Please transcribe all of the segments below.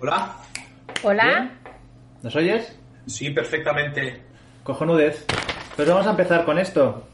Hola. Hola. ¿Nos oyes? Sí, perfectamente. Cojonudez. Pues vamos a empezar con esto.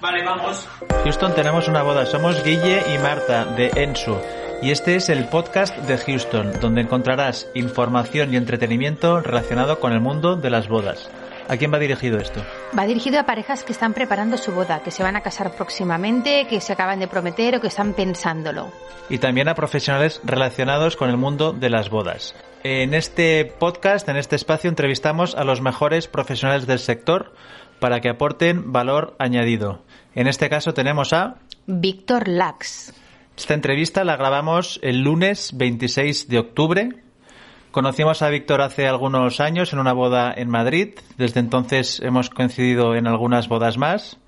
Vale, vamos. Houston, tenemos una boda. Somos Guille y Marta de Ensu. Y este es el podcast de Houston, donde encontrarás información y entretenimiento relacionado con el mundo de las bodas. ¿A quién va dirigido esto? Va dirigido a parejas que están preparando su boda, que se van a casar próximamente, que se acaban de prometer o que están pensándolo. Y también a profesionales relacionados con el mundo de las bodas. En este podcast, en este espacio, entrevistamos a los mejores profesionales del sector para que aporten valor añadido. En este caso tenemos a Víctor Lax. Esta entrevista la grabamos el lunes 26 de octubre. Conocimos a Víctor hace algunos años en una boda en Madrid. Desde entonces hemos coincidido en algunas bodas más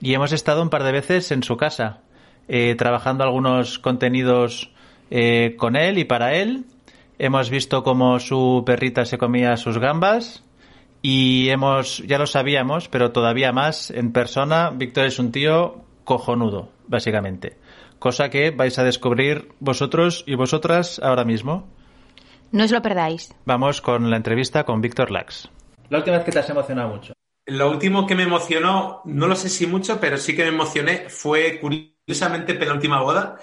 y hemos estado un par de veces en su casa, eh, trabajando algunos contenidos eh, con él y para él. Hemos visto cómo su perrita se comía sus gambas y hemos, ya lo sabíamos, pero todavía más en persona. Víctor es un tío cojonudo, básicamente. Cosa que vais a descubrir vosotros y vosotras ahora mismo. No os lo perdáis. Vamos con la entrevista con Víctor Lax. La última vez que te has emocionado mucho. Lo último que me emocionó, no lo sé si mucho, pero sí que me emocioné, fue curiosamente penúltima boda,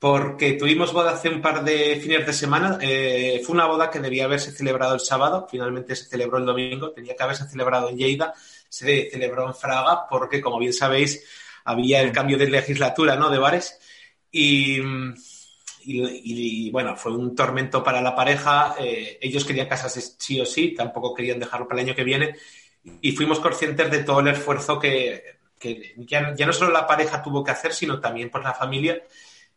porque tuvimos boda hace un par de fines de semana. Eh, fue una boda que debía haberse celebrado el sábado, finalmente se celebró el domingo, tenía que haberse celebrado en Lleida, se celebró en Fraga, porque como bien sabéis, había el cambio de legislatura, ¿no? De bares. Y, y, bueno, fue un tormento para la pareja. Eh, ellos querían casarse sí o sí, tampoco querían dejarlo para el año que viene. Y fuimos conscientes de todo el esfuerzo que, ya, no solo la pareja tuvo que hacer, sino también por la familia.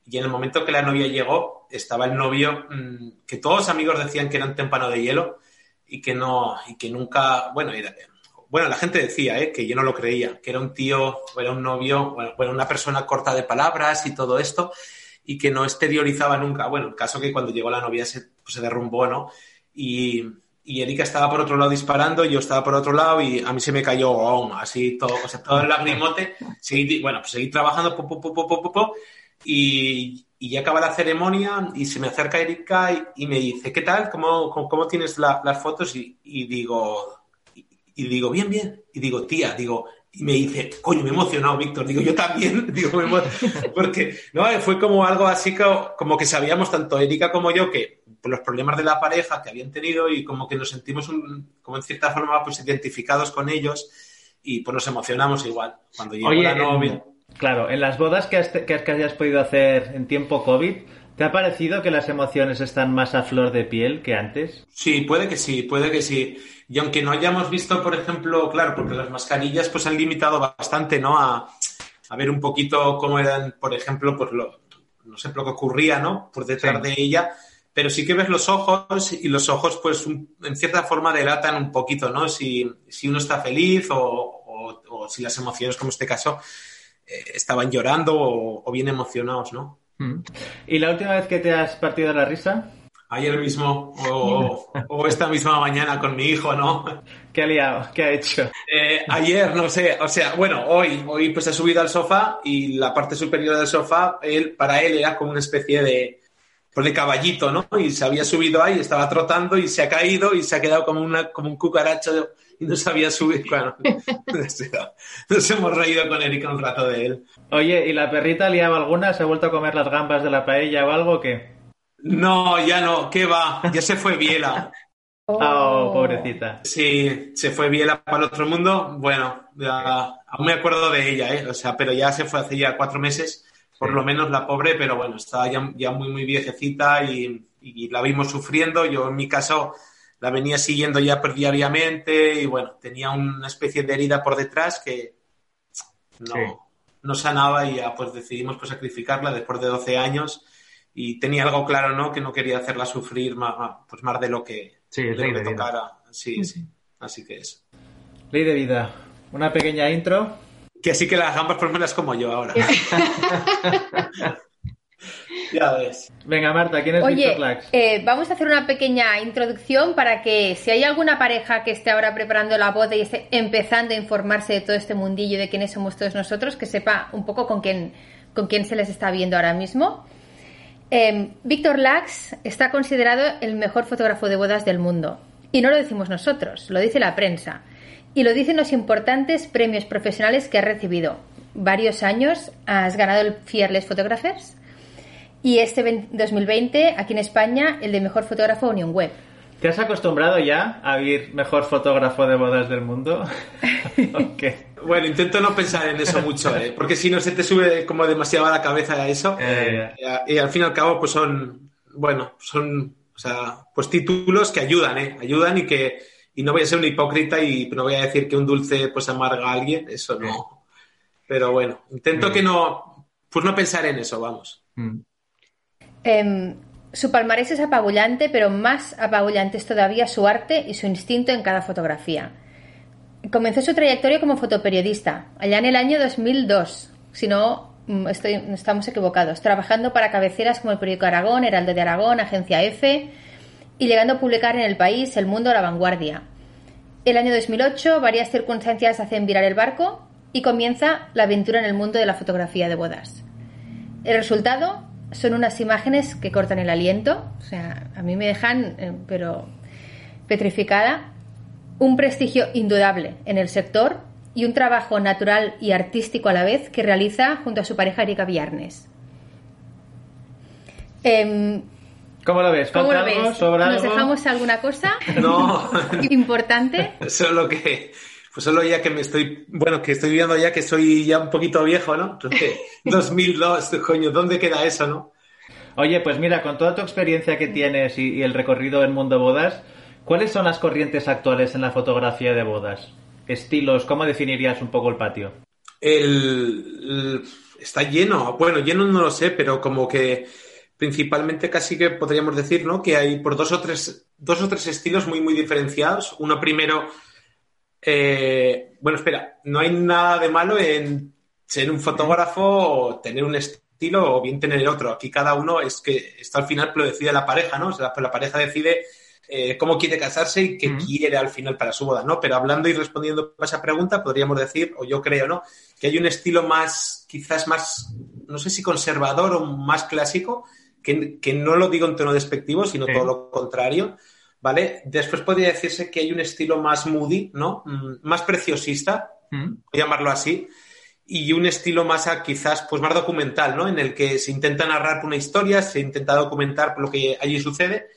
Y en el momento que la novia llegó, estaba el novio, mmm, que todos los amigos decían que era un témpano de hielo y que no, y que nunca, bueno, era, bueno, la gente decía, ¿eh? que yo no lo creía, que era un tío, era un novio, bueno, bueno, una persona corta de palabras y todo esto y que no exteriorizaba nunca. Bueno, el caso que cuando llegó la novia se, pues, se derrumbó, ¿no? Y, y, Erika estaba por otro lado disparando, yo estaba por otro lado y a mí se me cayó oh, así todo, o sea, todo el lagrimote. Seguí, bueno, pues seguí trabajando, po, po, po, y, y ya acaba la ceremonia y se me acerca Erika y, y me dice, ¿qué tal? ¿Cómo, cómo, cómo tienes la, las fotos? Y digo, y digo, bien, bien. Y digo, tía, digo, y me dice, coño, me he emocionado, Víctor. Digo, yo también, digo, porque no fue como algo así como, como, que sabíamos tanto Erika como yo que por los problemas de la pareja que habían tenido y como que nos sentimos un, como en cierta forma pues identificados con ellos y pues nos emocionamos igual cuando llegó Oye, la novia. En, claro, en las bodas que, has, que, que hayas podido hacer en tiempo COVID, ¿Te ha parecido que las emociones están más a flor de piel que antes? Sí, puede que sí, puede que sí. Y aunque no hayamos visto, por ejemplo, claro, porque las mascarillas pues han limitado bastante, ¿no? A, a ver un poquito cómo eran, por ejemplo, pues lo, no sé, lo que ocurría, ¿no? Por detrás sí. de ella. Pero sí que ves los ojos y los ojos, pues, un, en cierta forma delatan un poquito, ¿no? Si, si uno está feliz o, o, o, si las emociones, como este caso, eh, estaban llorando o, o bien emocionados, ¿no? ¿Y la última vez que te has partido la risa? Ayer mismo o, o, esta misma mañana con mi hijo, ¿no? ¿Qué ha liado? ¿Qué ha hecho? Eh, ayer, no sé, o sea, bueno, hoy, hoy pues ha subido al sofá y la parte superior del sofá, él, para él era como una especie de, pues de caballito, ¿no? Y se había subido ahí, estaba trotando y se ha caído y se ha quedado como, una, como un cucaracho y no sabía subir. Bueno, nos hemos reído con Erika un rato de él. Oye, ¿y la perrita liaba alguna? ¿Se ha vuelto a comer las gambas de la paella o algo o qué? No, ya no, ¿qué va? Ya se fue Biela. Oh, pobrecita. Sí, se fue Biela para el otro mundo. Bueno, ya, aún me acuerdo de ella, ¿eh? O sea, pero ya se fue hace ya cuatro meses, por sí. lo menos la pobre, pero bueno, estaba ya, ya muy, muy viejecita y, y, la vimos sufriendo. Yo, en mi caso, la venía siguiendo ya diariamente y bueno, tenía una especie de herida por detrás que no, sí. no sanaba y ya pues decidimos pues sacrificarla después de 12 años y tenía algo claro, ¿no? Que no quería hacerla sufrir más, pues más de lo que, sí, de lo que tocara. Sí, sí. Así que es. Ley de vida. Una pequeña intro. Que así que las gambas por menos como yo ahora. ya ves. Venga, Marta, ¿quién es Oye? Eh, vamos a hacer una pequeña introducción para que si hay alguna pareja que esté ahora preparando la boda y esté empezando a informarse de todo este mundillo de quiénes somos todos nosotros, que sepa un poco con quién, con quién se les está viendo ahora mismo. Em, Víctor Lax está considerado el mejor fotógrafo de bodas del mundo. Y no lo decimos nosotros, lo dice la prensa. Y lo dicen los importantes premios profesionales que ha recibido. Varios años has ganado el Fearless Photographers y este 2020 aquí en España el de mejor fotógrafo Unión Web. ¿Te has acostumbrado ya a ir mejor fotógrafo de bodas del mundo? Bueno, intento no pensar en eso mucho, ¿eh? porque si no se te sube como demasiado a la cabeza eso. Eh, y, al fin y al cabo, pues son, bueno, son, o sea, pues títulos que ayudan, ¿eh? Ayudan y que, y no voy a ser un hipócrita y no voy a decir que un dulce pues amarga a alguien, eso no. Pero bueno, intento que no, pues no pensar en eso, vamos. Mm. Em, su palmarés es apabullante, pero más apabullante es todavía su arte y su instinto en cada fotografía. Comenzó su trayectoria como fotoperiodista, allá en el año 2002, si no mm, estamos equivocados, trabajando para cabeceras como el periódico Aragón, Heraldo de Aragón, Agencia F, y llegando a publicar en El País, El Mundo, La Vanguardia. El año 2008, varias circunstancias hacen virar el barco y comienza la aventura en el mundo de la fotografía de bodas. El resultado, son unas imágenes que cortan el aliento, o sea, a mí me dejan, eh, pero petrificada. Un prestigio indudable en el sector y un trabajo natural y artístico a la vez que realiza junto a su pareja Erika Villarnes. Em, ¿Cómo lo ves? ¿Cómo lo ves? ¿Nos dejamos alguna cosa? No. importante. Solo que pues solo ya que me estoy, bueno, que estoy viendo ya que soy ya un poquito viejo, ¿no? Entonces, 2002, coño, ¿dónde queda eso, no? Oye, pues mira, con toda tu experiencia que tienes y, el recorrido del mundo bodas, ¿cuáles son las corrientes actuales en la fotografía de bodas? Estilos, ¿cómo definirías un poco el patio? El, está lleno, bueno, lleno no lo sé, pero como que principalmente casi que podríamos decir, ¿no? Que hay por dos o tres, dos o tres estilos muy, muy diferenciados. Uno primero eh, bueno, espera, no hay nada de malo en ser un fotógrafo o tener un estilo o bien tener otro. Aquí cada uno es que esto al final lo decide la pareja, ¿no? O sea, pues la pareja decide eh, cómo quiere casarse y qué quiere al final para su boda, ¿no? Pero hablando y respondiendo a esa pregunta, podríamos decir, o yo creo, ¿no? Que hay un estilo más, quizás más, no sé si conservador o más clásico, que, no lo digo en tono despectivo, sino todo lo contrario, ¿vale? Después podría decirse que hay un estilo más moody, ¿no? Mm, más preciosista, mm. voy a llamarlo así, y un estilo más quizás pues más documental, ¿no? En el que se intenta narrar una historia, se intenta documentar lo que allí sucede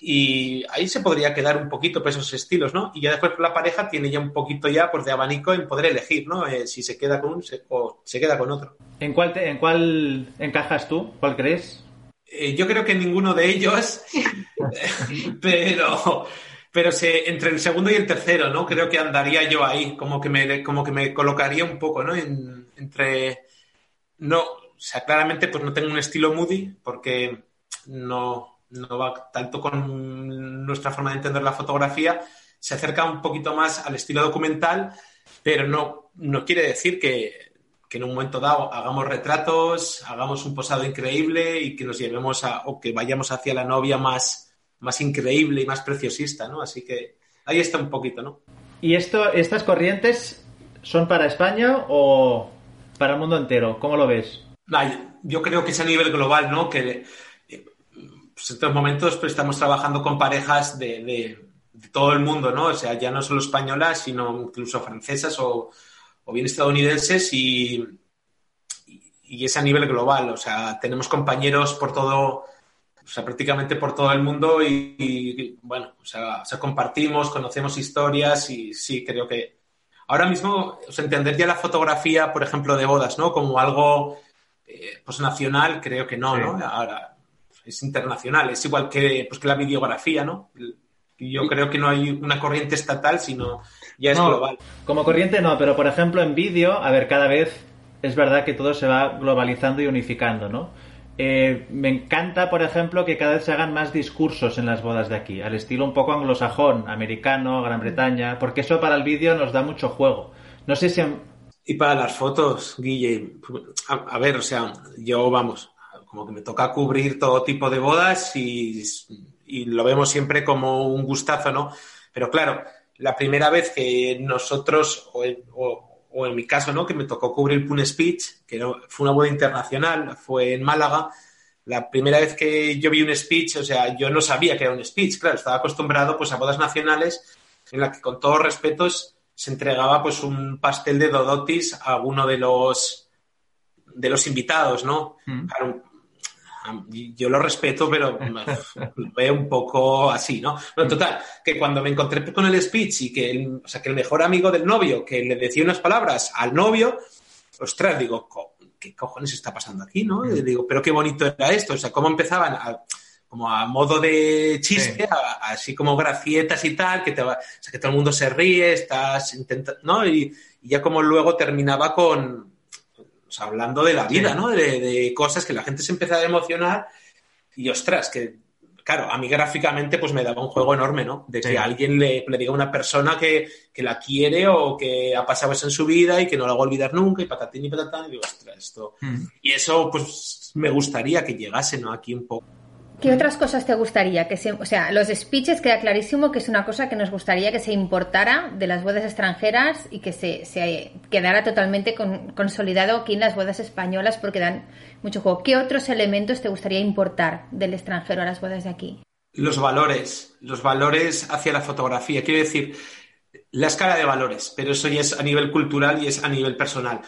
y ahí se podría quedar un poquito por esos estilos, ¿no? Y ya después la pareja tiene ya un poquito ya pues de abanico en poder elegir, ¿no? Eh, si se queda con uno o se queda con otro. ¿En cuál, ¿En cuál encajas tú? ¿Cuál crees? Eh, yo creo que ninguno de ellos, pero, pero se, entre el segundo y el tercero, ¿no? Creo que andaría yo ahí, como que me, como que me colocaría un poco, ¿no? entre, no, o sea, claramente pues no tengo un estilo moody porque no, no va tanto con nuestra forma de entender la fotografía, se acerca un poquito más al estilo documental, pero no, no quiere decir que que en un momento dado hagamos retratos, hagamos un posado increíble y que nos llevemos a, o que vayamos hacia la novia más, más increíble y más preciosista, ¿no? Así que ahí está un poquito, ¿no? ¿Y esto, estas corrientes son para España o para el mundo entero? ¿Cómo lo ves? yo creo que es a nivel global, ¿no? Que pues en estos momentos pues, estamos trabajando con parejas de, de, todo el mundo, ¿no? O sea, ya no solo españolas, sino incluso francesas o, o bien estadounidenses y, y es a nivel global. O sea, tenemos compañeros por todo, o sea, prácticamente por todo el mundo y, bueno, o sea, compartimos, conocemos historias y sí, creo que ahora mismo, o sea, entender ya la fotografía, por ejemplo, de bodas, ¿no? Como algo eh, pues nacional, creo que no, ¿no? Ahora es internacional, es igual que, pues, que la videografía, ¿no? Yo creo que no hay una corriente estatal, sino ya es global. Como corriente no, pero por ejemplo en vídeo, a ver, cada vez es verdad que todo se va globalizando y unificando, ¿no? Eh, me encanta, por ejemplo, que cada vez se hagan más discursos en las bodas de aquí, al estilo un poco anglosajón, americano, Gran Bretaña, porque eso para el vídeo nos da mucho juego. No sé si... Y para las fotos, Guille, a, ver, o sea, yo vamos, como que me toca cubrir todo tipo de bodas y, y lo vemos siempre como un gustazo, ¿no? Pero claro, la primera vez que nosotros, o, en mi caso, ¿no? que me tocó cubrir Pune Speech, que fue una boda internacional, fue en Málaga, la primera vez que yo vi un speech, o sea, yo no sabía que era un speech, claro, estaba acostumbrado pues a bodas nacionales en la que con todos respetos se entregaba pues un pastel de Dodotis a uno de los de los invitados, ¿no? Mm. Claro, yo lo respeto, pero lo veo un poco así, ¿no? Bueno, total, que cuando me encontré con el speech y que el, o sea, que el mejor amigo del novio que le decía unas palabras al novio, ostras, digo, ¿qué cojones está pasando aquí, no? Y digo, pero qué bonito era esto, o sea, cómo empezaban a- como a modo de chiste, Sí. a- así como gracietas y tal, que, te va, o sea, que todo el mundo se ríe, estás intentando, ¿no? Y, y ya como luego terminaba con, sea, hablando de la vida. ¿no? De, de cosas que la gente se empezaba a emocionar y ostras, que claro, a mí gráficamente pues me daba un juego enorme, ¿no? De que Sí. alguien le, le diga a una persona que, que la quiere o que ha pasado eso en su vida y que no la va a olvidar nunca y patatín y patatán y digo, ostras, esto... Mm. Y eso pues me gustaría que llegase, ¿no? Aquí un poco. ¿Qué otras cosas te gustaría que se, o sea, los speeches queda clarísimo que es una cosa que nos gustaría que se importara de las bodas extranjeras y que se, se quedara totalmente con- consolidado aquí en las bodas españolas porque dan mucho juego. ¿Qué otros elementos te gustaría importar del extranjero a las bodas de aquí? Los valores, los valores hacia la fotografía. Quiero decir, la escala de valores, pero eso ya es a nivel cultural y es a nivel personal.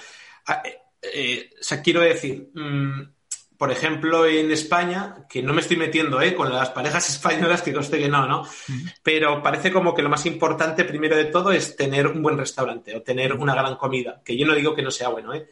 Ah, eh, eh, o sea, quiero decir, mm, por ejemplo, en España, que no me estoy metiendo eh, con las parejas españolas, que conste que no, ¿no? Pero parece como que lo más importante, primero de todo, es tener un buen restaurante o tener una gran comida, que yo no digo que no sea bueno, ¿eh?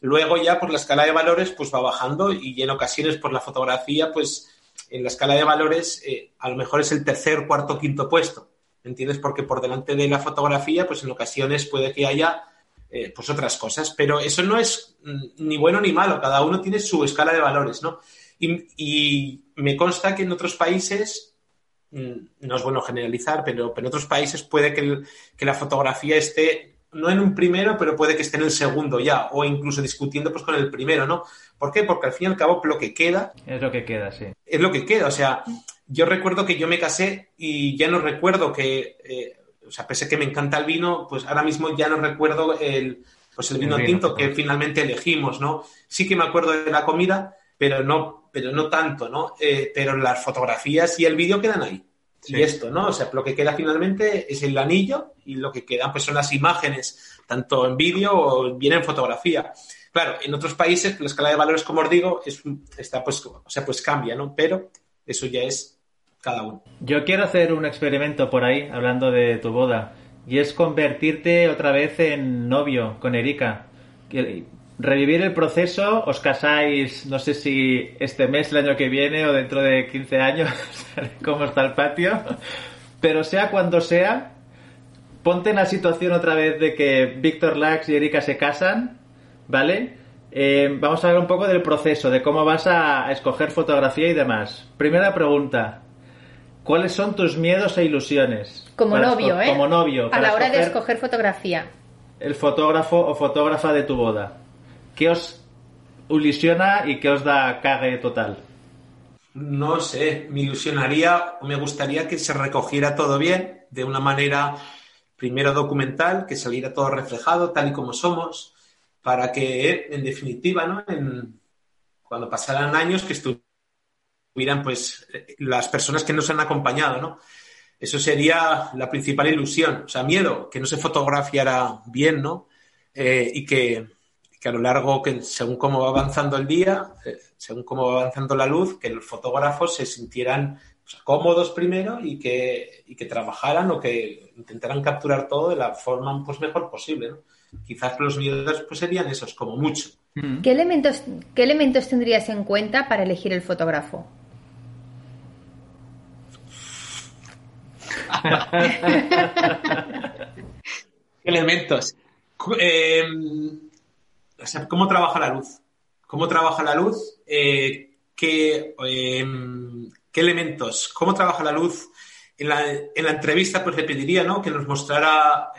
Luego ya por la escala de valores pues va bajando y en ocasiones por la fotografía pues en la escala de valores eh, a lo mejor es el tercer, cuarto, quinto puesto. ¿Me entiendes? Porque por delante de la fotografía pues en ocasiones puede que haya eh, pues otras cosas. Pero eso no es mm, ni bueno ni malo. Cada uno tiene su escala de valores, ¿no? Y, y me consta que en otros países mm, no es bueno generalizar, pero, pero en otros países puede que, el- que la fotografía esté no en un primero, pero puede que esté en el segundo ya, o incluso discutiendo pues con el primero, ¿no? ¿Por qué? Porque al fin y al cabo lo que queda Es lo que queda, sí. es lo que queda. O sea, yo recuerdo que yo me casé y ya no recuerdo que, eh, o sea, pese a que me encanta el vino, pues ahora mismo ya no recuerdo el, pues el El vino tinto que finalmente elegimos, ¿no? Sí que me acuerdo de la comida, pero no, pero no tanto, ¿no? Eh, pero las fotografías y el vídeo quedan ahí. Sí. Y esto, ¿no? O sea, lo que queda finalmente es el anillo y lo que quedan pues son las imágenes, tanto en vídeo o bien en fotografía. Claro, en otros países la escala de valores, como os digo, es, está pues, o sea, pues cambia, ¿no? Pero eso ya es Yo quiero hacer un experimento por ahí, hablando de tu boda, y es convertirte otra vez en novio con Erika. Revivir el proceso, os casáis, no sé si este mes, el año que viene o dentro de 15 años, cómo está el patio, pero sea cuando sea, ponte en la situación otra vez de que Víctor Lax y Erika se casan, ¿vale? Eh, vamos a hablar un poco del proceso, de cómo vas a escoger fotografía y demás. Primera pregunta. ¿Cuáles son tus miedos e ilusiones? Como Para novio, ¿eh? Como novio. A la hora de escoger fotografía. El fotógrafo o fotógrafa de tu boda. ¿Qué os ilusiona y qué os da cague total? No sé, me ilusionaría o me gustaría que se recogiera todo bien, de una manera primero documental, que saliera todo reflejado tal y como somos, para que, en definitiva, ¿no? En- cuando pasaran años, que estuvieran pues las personas que nos han acompañado, ¿no? Eso sería la principal ilusión. O sea, miedo, que no se fotografiara bien, ¿no? Eh, y que, que a lo largo, que según cómo va avanzando el día, eh, según cómo va avanzando la luz, que los fotógrafos se sintieran pues, cómodos primero y que, y que trabajaran o que intentaran capturar todo de la forma pues, mejor posible. ¿no? Quizás los miedos pues, serían esos, como mucho. ¿Qué elementos, ¿Qué elementos tendrías en cuenta para elegir el fotógrafo? elementos. Eh, o sea, ¿Cómo trabaja la luz? ¿Cómo trabaja la luz? Eh, ¿qué, eh, qué elementos? ¿Cómo trabaja la luz? En la, en la entrevista, pues le pediría ¿no? que nos mostrara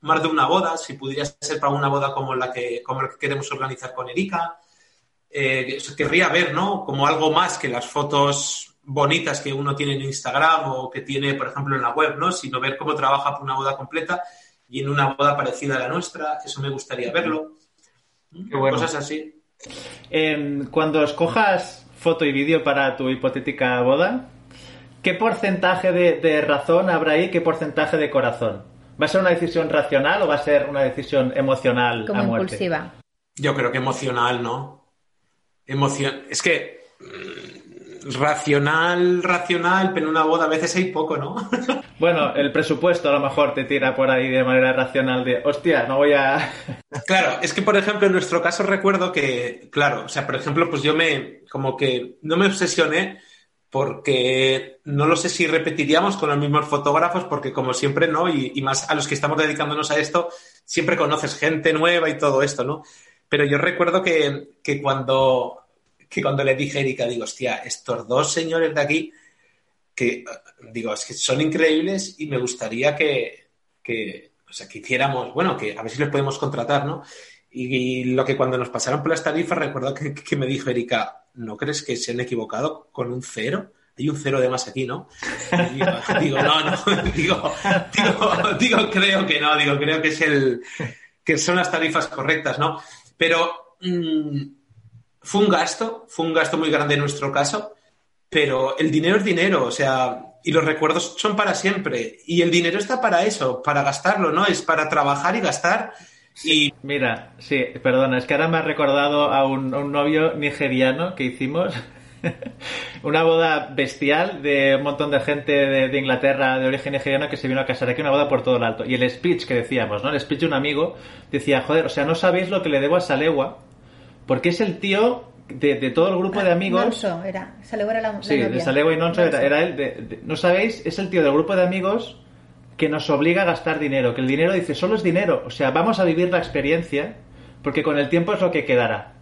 más de una boda, si pudiera ser para una boda como la que, como la que queremos organizar con Erika. Querría ver, ¿no? Como algo más que las fotos bonitas que uno tiene en Instagram o que tiene, por ejemplo, en la web, ¿no? Sino ver cómo trabaja por una boda completa y en una boda parecida a la nuestra. Eso me gustaría verlo. Qué bueno. Cosas así. Em, cuando escojas foto y vídeo para tu hipotética boda, ¿qué porcentaje de, de razón habrá ahí? ¿Qué porcentaje de corazón? ¿Va a ser una decisión racional o va a ser una decisión emocional Como a muerte? impulsiva. Yo creo que emocional, ¿no? Emoción. Es que. Racional, racional, pero en una boda a veces hay poco, ¿no? Bueno, el presupuesto a lo mejor te tira por ahí de manera racional de, hostia, no voy a... Claro, es que por ejemplo en nuestro caso recuerdo que, claro, o sea, por ejemplo, pues yo me, como que no me obsesioné porque no lo sé si repetiríamos con los mismos fotógrafos, porque como siempre, ¿no? Y, y más a los que estamos dedicándonos a esto, siempre conoces gente nueva y todo esto, ¿no? Pero yo recuerdo que, que cuando, que cuando le dije a Erika, digo, hostia, estos dos señores de aquí, que digo, es que son increíbles y me gustaría que, que, o sea, que hiciéramos, bueno, que a ver si les podemos contratar, ¿no? Y, lo que cuando nos pasaron por las tarifas, recuerdo que, que me dijo Erika, ¿no crees que se han equivocado con un cero? Hay un cero de más aquí, ¿no? Digo, no, no, digo, digo, digo, creo que no, digo, creo que es el, que son las tarifas correctas, ¿no? Pero mm, fue un gasto, fue un gasto muy grande en nuestro caso, pero el dinero es dinero, o sea, y los recuerdos son para siempre. Y el dinero está para eso, para gastarlo, ¿no? Es para trabajar y gastar. Y Mira, sí, perdona, es que ahora me ha recordado a un, a un novio nigeriano que hicimos. una boda bestial de un montón de gente de, de Inglaterra de origen nigeriano que se vino a casar aquí, una boda por todo el alto. Y el speech que decíamos, ¿no? El speech de un amigo decía, joder, o sea, no sabéis lo que le debo a Salegua, porque es el tío de, de todo el grupo de amigos. Nonso era. Salegua era la, la Sí, de. Salegua y Nonso era, Nonso. era él. de- de- no sabéis, es el tío del grupo de amigos que nos obliga a gastar dinero. Que el dinero dice, solo es dinero. O sea, vamos a vivir la experiencia porque con el tiempo es lo que quedará.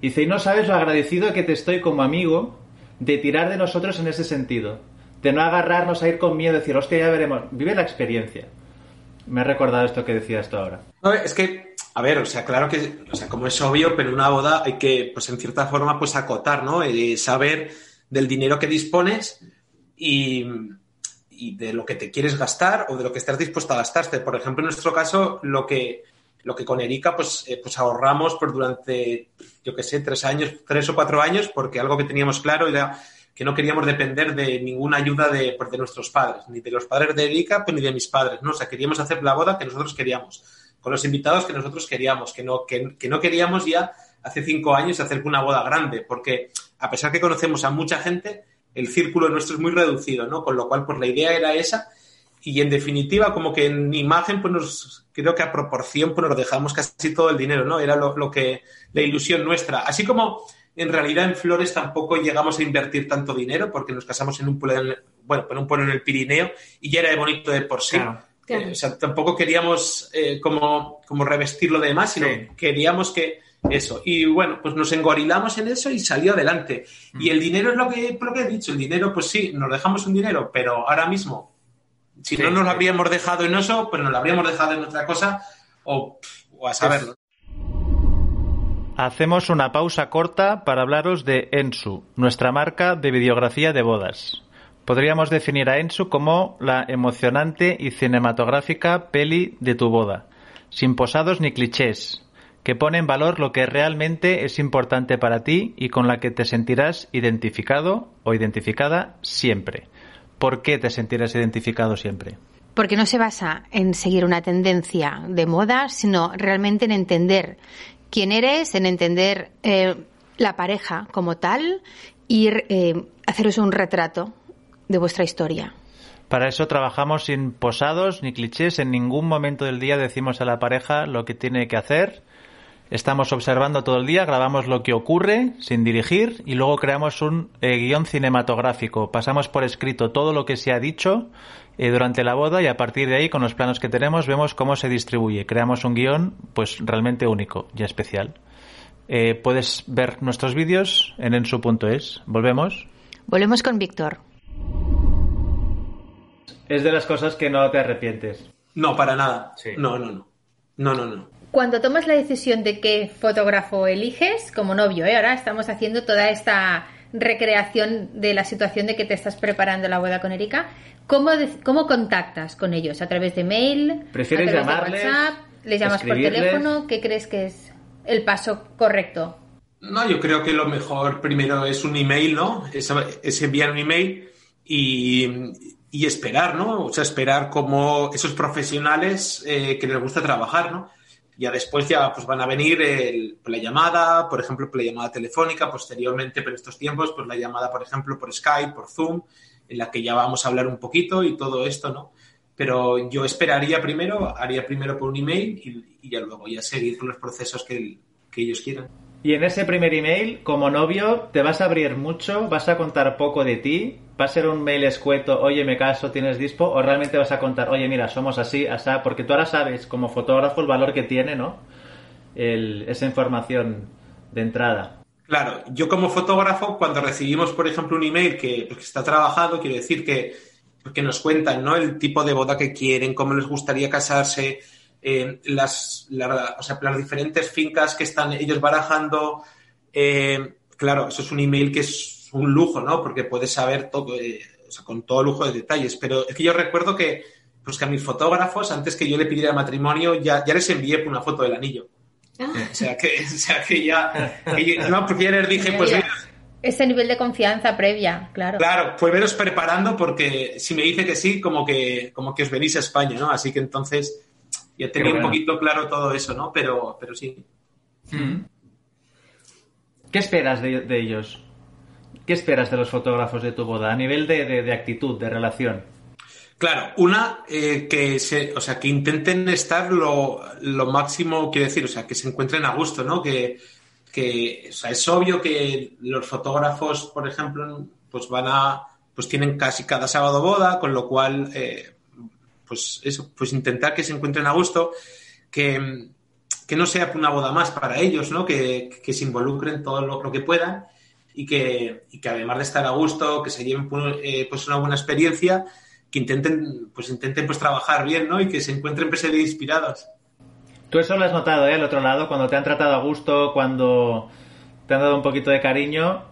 Dice, y no sabes lo agradecido que te estoy como amigo de tirar de nosotros en ese sentido. De no agarrarnos a ir con miedo, decir, hostia, ya veremos. Vive la experiencia. Me ha recordado esto que decías tú ahora. No, es que, a ver, o sea, claro que, o sea, como es obvio, pero en una boda hay que, pues en cierta forma, pues acotar, ¿no? Eh, saber del dinero que dispones y, de lo que te quieres gastar o de lo que estás dispuesto a gastarte. Por ejemplo, en nuestro caso, lo que, lo que con Erika, pues, eh, pues ahorramos por durante, yo qué sé, tres años, tres o cuatro años, porque algo que teníamos claro era que no queríamos depender de ninguna ayuda de, pues, nuestros padres, ni de los padres de Erika, pues, ni de mis padres, ¿no? O sea, queríamos hacer la boda que nosotros queríamos, con los invitados que nosotros queríamos, que no, que, que no queríamos ya hace cinco años hacer una boda grande, porque a pesar que conocemos a mucha gente, el círculo nuestro es muy reducido, ¿no? Con lo cual, pues la idea era esa y en definitiva, como que en imagen, pues nos, creo que a proporción, pues nos dejamos casi todo el dinero, ¿no? Era lo, lo que, la ilusión nuestra. Así como en realidad en flores tampoco llegamos a invertir tanto dinero porque nos casamos en un pueblo, en- bueno, en un pueblo en el Pirineo y ya era bonito de por sí. Claro. Eh, o sea, tampoco queríamos eh, como, como revestirlo de más, sino Sí. queríamos que eso. Y bueno, pues nos engorilamos en eso y salió adelante. Y el dinero es lo que, lo que he dicho. El dinero, pues sí, nos dejamos un dinero, pero ahora mismo, si Sí, no nos lo habríamos dejado en eso, pues nos lo habríamos dejado en otra cosa o, o a saberlo. Hacemos una pausa corta para hablaros de Ensu, nuestra marca de videografía de bodas. Podríamos definir a Ensu como la emocionante y cinematográfica peli de tu boda, sin posados ni clichés, que pone en valor lo que realmente es importante para ti y con la que te sentirás identificado o identificada siempre. ¿Por qué te sentirás identificado siempre? Porque no se basa en seguir una tendencia de moda, sino realmente en entender quién eres, en entender eh, la pareja como tal y eh, haceros un retrato de vuestra historia. Para eso trabajamos sin posados ni clichés. En ningún momento del día decimos a la pareja lo que tiene que hacer. Estamos observando todo el día, grabamos lo que ocurre sin dirigir y luego creamos un eh, guion cinematográfico. Pasamos por escrito todo lo que se ha dicho eh, durante la boda y a partir de ahí, con los planos que tenemos, vemos cómo se distribuye. Creamos un guion pues realmente único y especial. Eh, puedes ver nuestros vídeos en ensu.es. Volvemos. Volvemos con Víctor. Es de las cosas que no te arrepientes. No, para nada. Sí. No, no, no. No, no, no. Cuando tomas la decisión de qué fotógrafo eliges, como novio, ¿eh? ahora estamos haciendo toda esta recreación de la situación de que te estás preparando la boda con Erika, ¿cómo, de- cómo contactas con ellos? ¿A través de mail? ¿Prefieres ¿A través llamarles? de WhatsApp? ¿Les llamas por teléfono? ¿Qué crees que es el paso correcto? No, yo creo que lo mejor primero es un email, ¿no? Es, enviar un email y, esperar, ¿no? O sea, esperar como esos profesionales eh, que les gusta trabajar, ¿no? Ya después ya pues van a venir el, la llamada, por ejemplo, la llamada telefónica, posteriormente, pero estos tiempos, pues la llamada, por ejemplo, por Skype, por Zoom, en la que ya vamos a hablar un poquito y todo esto, ¿no? Pero yo esperaría primero, haría primero por un email y, y ya luego ya seguir con los procesos que ellos quieran. Y en ese primer email, como novio, te vas a abrir mucho, vas a contar poco de ti, va a ser un mail escueto, oye, me caso, tienes dispo, o realmente vas a contar, oye, mira, somos así, asá, porque tú ahora sabes, como fotógrafo, el valor que tiene, ¿no? esa información de entrada. Claro, yo como fotógrafo, cuando recibimos, por ejemplo, un email que, que está trabajado, quiero decir que, que nos cuentan, ¿no? El tipo de boda que quieren, cómo les gustaría casarse, eh, las, o sea, las diferentes fincas que están ellos barajando. Eh, claro, eso es un email que es un lujo, ¿no? Porque puedes saber todo, eh, o sea, con todo lujo de detalles. Pero es que yo recuerdo que, pues que a mis fotógrafos, antes que yo le pidiera matrimonio, ya, ya les envié una foto del anillo. Ah. O, sea, que, o sea, que ya. no, porque ya les dije, pues Ese nivel de confianza previa, claro. Claro, pues veros preparando porque si me dice que sí, como que, como que os venís a España, ¿no? Así que entonces ya tenía un poquito claro todo eso, ¿no? Pero, pero sí. Mm. ¿Qué esperas de, ellos? ¿Qué esperas de los fotógrafos de tu boda a nivel de, actitud, de relación? Claro, una eh, que se, o sea, que intenten estar lo, máximo, quiero decir, o sea, que se encuentren a gusto, ¿no? Que, que o sea, es obvio que los fotógrafos, por ejemplo, pues van a, pues tienen casi cada sábado boda, con lo cual, eh, pues eso, pues intentar que se encuentren a gusto, que, no sea una boda más para ellos, ¿no? Que, se involucren todo lo, que puedan y que, que, además de estar a gusto, que se lleven eh, pues una buena experiencia, que intenten, pues intenten pues trabajar bien, ¿no? Y que se encuentren pues inspirados. Tú eso lo has notado, ¿eh? Al otro lado, cuando te han tratado a gusto, cuando te han dado un poquito de cariño.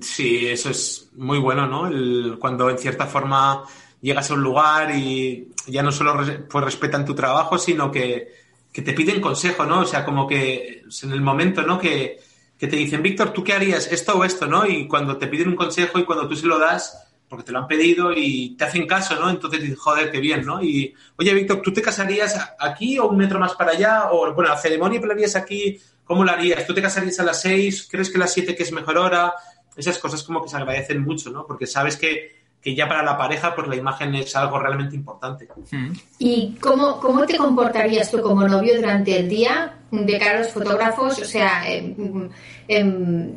Sí, eso es muy bueno, ¿no? cuando en cierta forma llegas a un lugar y ya no solo pues respetan tu trabajo, sino que, te piden consejo, ¿no? O sea, como que en el momento, ¿no? Que, te dicen, Víctor, ¿tú qué harías? Esto o esto, ¿no? Y cuando te piden un consejo y cuando tú se lo das, porque te lo han pedido y te hacen caso, ¿no? Entonces dices, joder, qué bien, ¿no? Y, oye, Víctor, ¿tú te casarías aquí o un metro más para allá? O, bueno, la ceremonia la harías aquí, ¿cómo la harías? ¿Tú te casarías a las seis? ¿Crees que a las siete que es mejor hora? Esas cosas como que se agradecen mucho, ¿no? Porque sabes que que ya para la pareja pues la imagen es algo realmente importante. Hmm. ¿Y cómo, cómo te comportarías tú como novio durante el día de cara a los fotógrafos? O sea, em, em,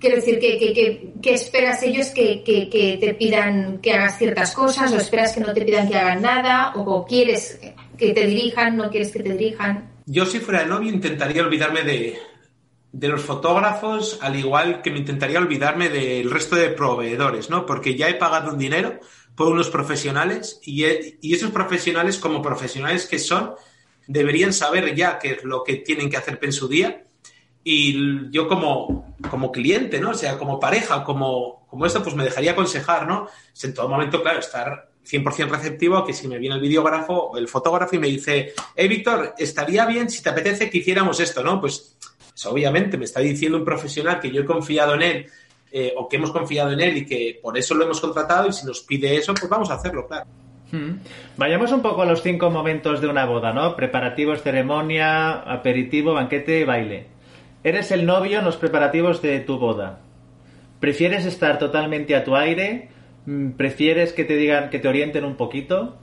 quiero decir, ¿qué, esperas ellos que, que, te pidan que hagas ciertas cosas o esperas que no te pidan que hagan nada o quieres que te dirijan, no quieres que te dirijan? Yo si fuera el novio intentaría olvidarme de, de los fotógrafos, al igual que me intentaría olvidarme del resto de proveedores, ¿no? Porque ya he pagado un dinero por unos profesionales y, y esos profesionales, como profesionales que son, deberían saber ya qué es lo que tienen que hacer en su día. Y yo como, como cliente, ¿no? O sea, como pareja, como, como esto, pues me dejaría aconsejar, ¿no? En todo momento, claro, estar 100% receptivo a que si me viene el videógrafo o el fotógrafo y me dice, hey, Víctor, estaría bien si te apetece que hiciéramos esto, ¿no? Pues obviamente me está diciendo un profesional que yo he confiado en él eh, o que hemos confiado en él y que por eso lo hemos contratado y si nos pide eso, pues vamos a hacerlo, claro. Hmm. Vayamos un poco a los cinco momentos de una boda, ¿no? Preparativos, ceremonia, aperitivo, banquete, baile. Eres el novio en los preparativos de tu boda. ¿Prefieres estar totalmente a tu aire? Mm, ¿Prefieres que te digan, que te orienten un poquito?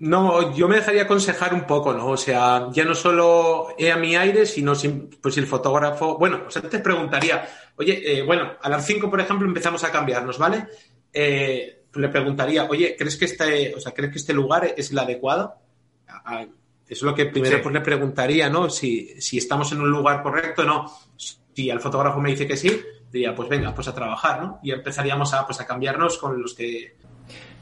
No, yo me dejaría aconsejar un poco, ¿no? O sea, ya no solo he a mi aire, sino pues si el fotógrafo. Bueno, o sea, te preguntaría, oye, eh, bueno, a las 5, por ejemplo, empezamos a cambiarnos, ¿vale? Eh, le preguntaría, oye, ¿crees que este, o sea, ¿crees que este lugar es el adecuado? eso es lo que primero pues le preguntaría, ¿no? Si, si estamos en un lugar correcto, ¿no? Si el fotógrafo me dice que sí, diría, pues venga, pues a trabajar, ¿no? Y empezaríamos a, pues a cambiarnos con los que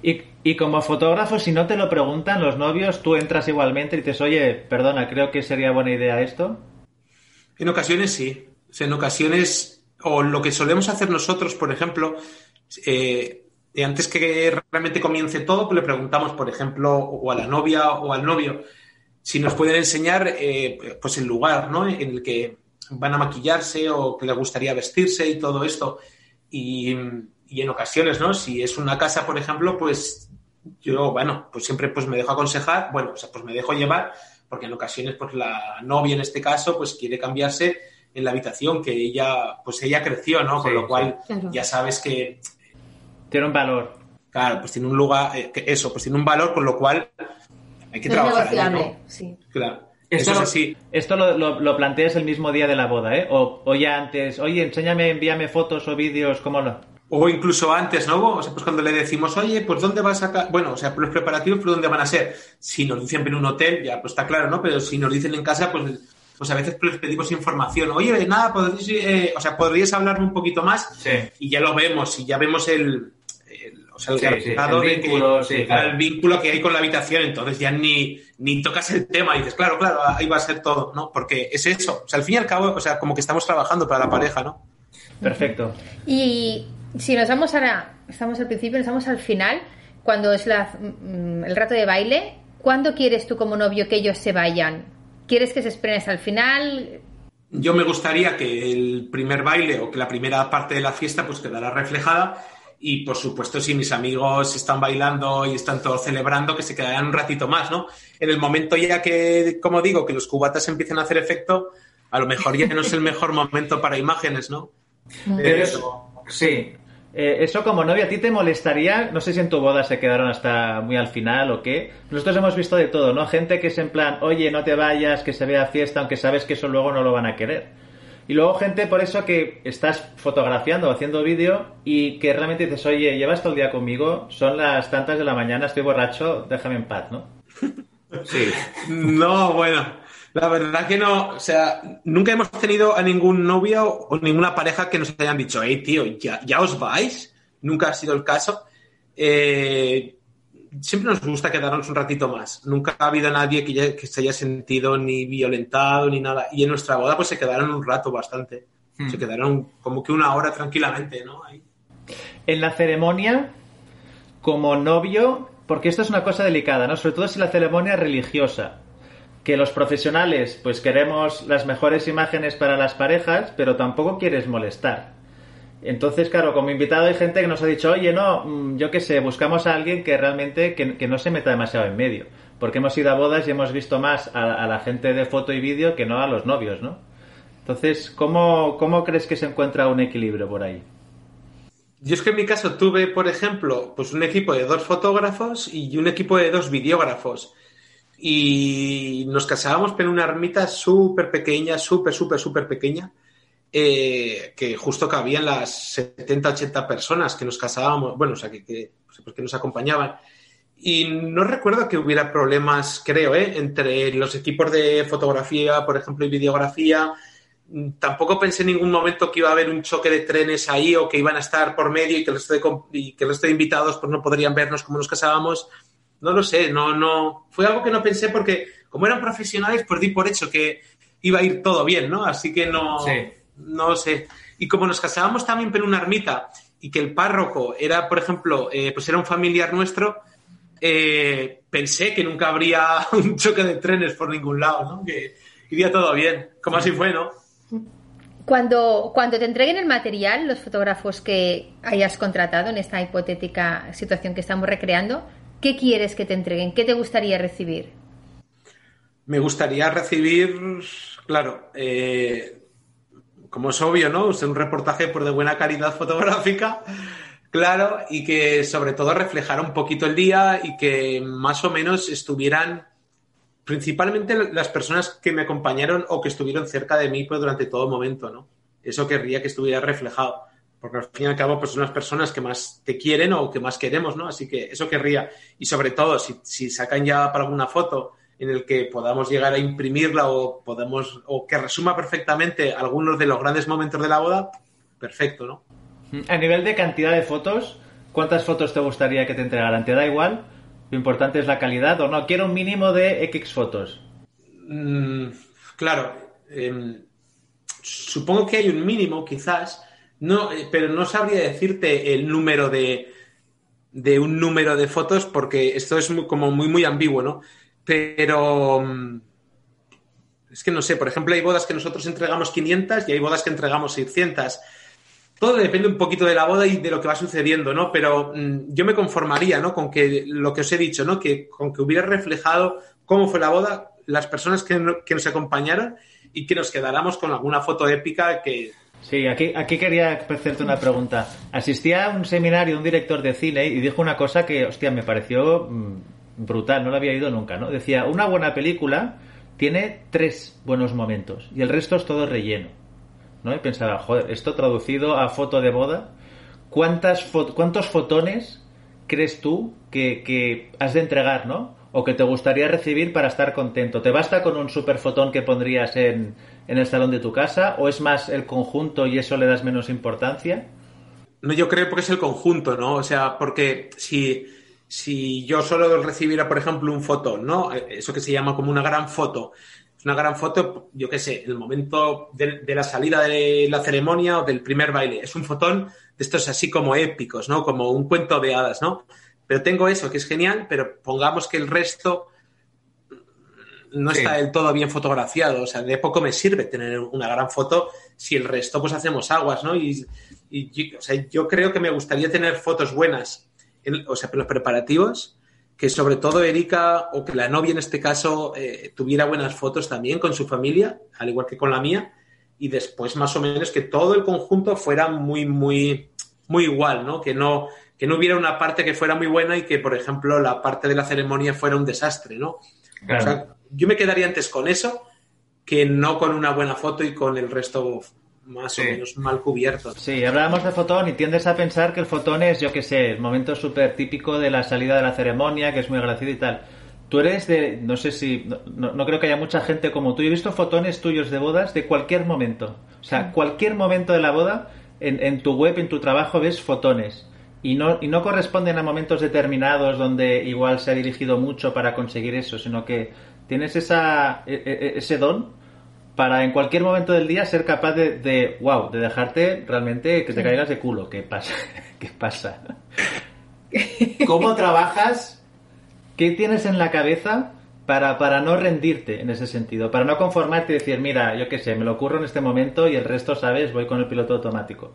y, como fotógrafo, si no te lo preguntan los novios, tú entras igualmente y dices, oye, perdona, creo que sería buena idea esto. En ocasiones sí. en ocasiones, o lo que solemos hacer nosotros, por ejemplo, eh, antes que realmente comience todo, pues le preguntamos, por ejemplo, o a la novia o al novio, si nos pueden enseñar eh, pues el lugar ¿no? en el que van a maquillarse o que les gustaría vestirse y todo esto. Y, y en ocasiones, ¿no? Si es una casa, por ejemplo, pues yo, bueno, pues siempre pues me dejo aconsejar, bueno, o sea, pues me dejo llevar, porque en ocasiones, pues la novia en este caso, pues quiere cambiarse en la habitación que ella, pues ella creció, ¿no? Con Sí, lo cual sí. Claro. ya sabes que, Tiene un valor. claro, pues tiene un lugar, eh, que eso, pues tiene un valor, con lo cual hay que es trabajar. ahí, ¿no? sí. Claro. Esto, Eso es así. esto lo, lo- lo planteas el mismo día de la boda, ¿eh? O, o ya antes, oye, enséñame, envíame fotos o vídeos, ¿cómo lo...? O incluso antes, ¿no? O sea, pues cuando le decimos, oye, pues ¿dónde vas a sacar? Bueno, o sea, los preparativos, ¿por dónde van a ser? Si nos dicen en un hotel, ya pues está claro, ¿no? Pero si nos dicen en casa, pues, pues a veces les pedimos información. Oye, nada, podríais, eh, o sea, podrías hablarme un poquito más Sí. y ya lo vemos, y ya vemos el, el- o sea, el Sí, el de que- vínculo, sí, claro. el vínculo que hay con la habitación, entonces ya ni, ni tocas el tema y dices, claro, claro, ahí va a ser todo, ¿no? Porque es eso, o sea, al fin y al cabo, o sea, como que estamos trabajando para la pareja, ¿no? Perfecto. Y si nos vamos ahora, estamos al principio, nos vamos al final, cuando es la- mm, el rato de baile, ¿cuándo quieres tú como novio que ellos se vayan? ¿Quieres que se esperen hasta el final? Yo me gustaría que el primer baile o que la primera parte de la fiesta pues quedara reflejada y por supuesto si mis amigos están bailando y están todos celebrando que se quedaran un ratito más, ¿no? En el momento ya que, como digo, que los cubatas empiecen a hacer efecto, a lo mejor ya no es el mejor momento para imágenes, ¿no? Pero eso, sí. Eh, eso como novia, ¿a ti te molestaría? No sé si en tu boda se quedaron hasta muy al final o qué. Nosotros hemos visto de todo, ¿no? Gente que es en plan, oye, no te vayas, que se vea fiesta, aunque sabes que eso luego no lo van a querer. Y luego gente por eso que estás fotografiando o haciendo vídeo y que realmente dices, oye, llevas todo el día conmigo, son las tantas de la mañana, estoy borracho, déjame en paz, ¿no? Sí. No, bueno, la verdad que no, o sea, nunca hemos tenido a ningún novio o ninguna pareja que nos hayan dicho, hey, tío, ¿ya, ya os vais? Nunca ha sido el caso. Eh, siempre nos gusta quedarnos un ratito más. Nunca ha habido nadie que, ya- que se haya sentido ni violentado ni nada. Y en nuestra boda pues se quedaron un rato bastante. Se quedaron como que una hora tranquilamente, ¿no? Ahí. En la ceremonia, como novio, porque esto es una cosa delicada, ¿no? Sobre todo si la ceremonia es religiosa. Que los profesionales, pues queremos las mejores imágenes para las parejas, pero tampoco quieres molestar. Entonces, claro, como invitado hay gente que nos ha dicho, oye, no, mm, yo qué sé, buscamos a alguien que realmente que, que no se meta demasiado en medio. Porque hemos ido a bodas y hemos visto más a, a la gente de foto y vídeo que no a los novios, ¿no? Entonces, ¿cómo, ¿cómo crees que se encuentra un equilibrio por ahí? Yo es que en mi caso tuve, por ejemplo, pues un equipo de dos fotógrafos y un equipo de dos videógrafos. Y nos casábamos en una ermita súper pequeña, súper, súper, súper pequeña, eh, que justo cabían las 70, 80 personas que nos casábamos, bueno, o sea, que, que, pues, que nos acompañaban. Y no recuerdo que hubiera problemas, creo, ¿eh? entre los equipos de fotografía, por ejemplo, y videografía. Mm, Tampoco pensé en ningún momento que iba a haber un choque de trenes ahí o que iban a estar por medio y que el resto de, y que el resto de invitados pues, no podrían vernos como nos casábamos. No lo sé, no, no. Fue algo que no pensé porque, como eran profesionales, pues di por hecho que iba a ir todo bien, ¿no? Así que no, Sí. no sé. Y como nos casábamos también en una ermita y que el párroco era, por ejemplo, eh, pues era un familiar nuestro, eh, pensé que nunca habría un choque de trenes por ningún lado, ¿no? Que iría todo bien, como así fue, ¿no? Cuando, cuando te entreguen el material, los fotógrafos que hayas contratado en esta hipotética situación que estamos recreando, ¿qué quieres que te entreguen? ¿Qué te gustaría recibir? Me gustaría recibir, claro, eh, como es obvio, ¿no? Usted un reportaje por de buena calidad fotográfica, claro, y que sobre todo reflejara un poquito el día y que más o menos estuvieran principalmente las personas que me acompañaron o que estuvieron cerca de mí pues, durante todo momento, ¿no? Eso querría que estuviera reflejado. Porque al fin y al cabo pues, son las personas que más te quieren o que más queremos, ¿no? Así que eso querría. Y sobre todo, si, si sacan ya para alguna foto en el que podamos llegar a imprimirla o podemos o que resuma perfectamente algunos de los grandes momentos de la boda, perfecto, ¿no? A nivel de cantidad de fotos, ¿cuántas fotos te gustaría que te entregaran? ¿Te da igual? Lo importante es la calidad o no. Quiero un mínimo de X fotos. Mm, claro, em, supongo que hay un mínimo, quizás, no, eh, pero no sabría decirte el número de, de un número de fotos porque esto es muy- como muy, muy ambiguo, ¿no? Pero mm, Es que no sé, por ejemplo, hay bodas que nosotros entregamos 500 y hay bodas que entregamos 600. Todo depende un poquito de la boda y de lo que va sucediendo, ¿no? Pero mm, yo me conformaría, ¿no? Con que lo que os he dicho, ¿no? Que con que hubiera reflejado cómo fue la boda, las personas que, que nos acompañaron y que nos quedáramos con alguna foto épica que, Sí, aquí, aquí quería hacerte una pregunta. Asistí a un seminario de un director de cine y dijo una cosa que, hostia, me pareció mm, brutal, no lo había oído nunca, ¿no? Decía, una buena película tiene tres buenos momentos y el resto es todo relleno. ¿No? Y pensaba, joder, esto traducido a foto de boda, ¿cuántas ¿cuántos fotones crees tú que, que has de entregar, ¿no? O que te gustaría recibir para estar contento. ¿Te basta con un super fotón que pondrías en, en el salón de tu casa? ¿O es más el conjunto y eso le das menos importancia? No, yo creo que es el conjunto, ¿no? O sea, porque si, si yo solo recibiera, por ejemplo, un fotón, ¿no? Eso que se llama como una gran foto. Una gran foto, yo qué sé, el momento de, la salida de la ceremonia o del primer baile. Es un fotón de estos así como épicos, ¿no? Como un cuento de hadas, ¿no? Pero tengo eso, que es genial, pero pongamos que el resto no sí. está del todo bien fotografiado. O sea, de poco me sirve tener una gran foto si el resto pues hacemos aguas, ¿no? Y, y o sea, yo creo que me gustaría tener fotos buenas, en, o sea, los preparativos, que sobre todo Erika o que la novia en este caso eh, tuviera buenas fotos también con su familia, al igual que con la mía, y después más o menos que todo el conjunto fuera muy, muy, muy igual, ¿no? Que no, que no hubiera una parte que fuera muy buena y que, por ejemplo, la parte de la ceremonia fuera un desastre, ¿no? Claro. O sea, yo me quedaría antes con eso que no con una buena foto y con el resto más sí. o menos mal cubierto. Sí, hablábamos de fotón y tiendes a pensar que el fotón es, yo qué sé, el momento súper típico de la salida de la ceremonia, que es muy agradecido y tal. Tú eres de, no sé si, no, no, creo que haya mucha gente como tú. Yo he visto fotones tuyos de bodas de cualquier momento. O sea, cualquier momento de la boda, en, en tu web, en tu trabajo, ves fotones. Y no, y no corresponden a momentos determinados donde igual se ha dirigido mucho para conseguir eso, sino que tienes esa, ese don para en cualquier momento del día ser capaz de, de wow, de dejarte realmente que te sí. caigas de culo. ¿Qué pasa? ¿Qué pasa? ¿Cómo trabajas? ¿Qué tienes en la cabeza para, para no rendirte en ese sentido? Para no conformarte y decir, mira, yo qué sé, me lo ocurro en este momento y el resto, ¿sabes? Voy con el piloto automático.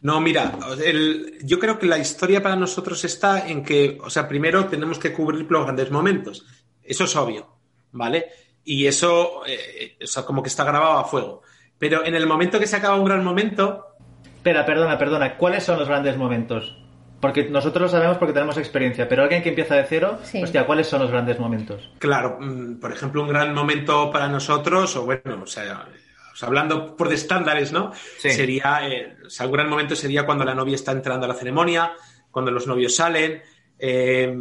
No, mira, el, yo creo que la historia para nosotros está en que, o sea, primero tenemos que cubrir los grandes momentos. Eso es obvio, ¿vale? Y eso, eh, o sea, como que está grabado a fuego. Pero en el momento que se acaba un gran momento. Espera, perdona, perdona. ¿Cuáles son los grandes momentos? Porque nosotros lo sabemos porque tenemos experiencia, pero alguien que empieza de cero, sí. hostia, ¿cuáles son los grandes momentos? Claro, mm, por ejemplo, un gran momento para nosotros, o bueno, o sea, o sea, hablando por de estándares, ¿no? Sí. Sería, eh, o sea, un gran momento sería cuando la novia está entrando a la ceremonia, cuando los novios salen, eh,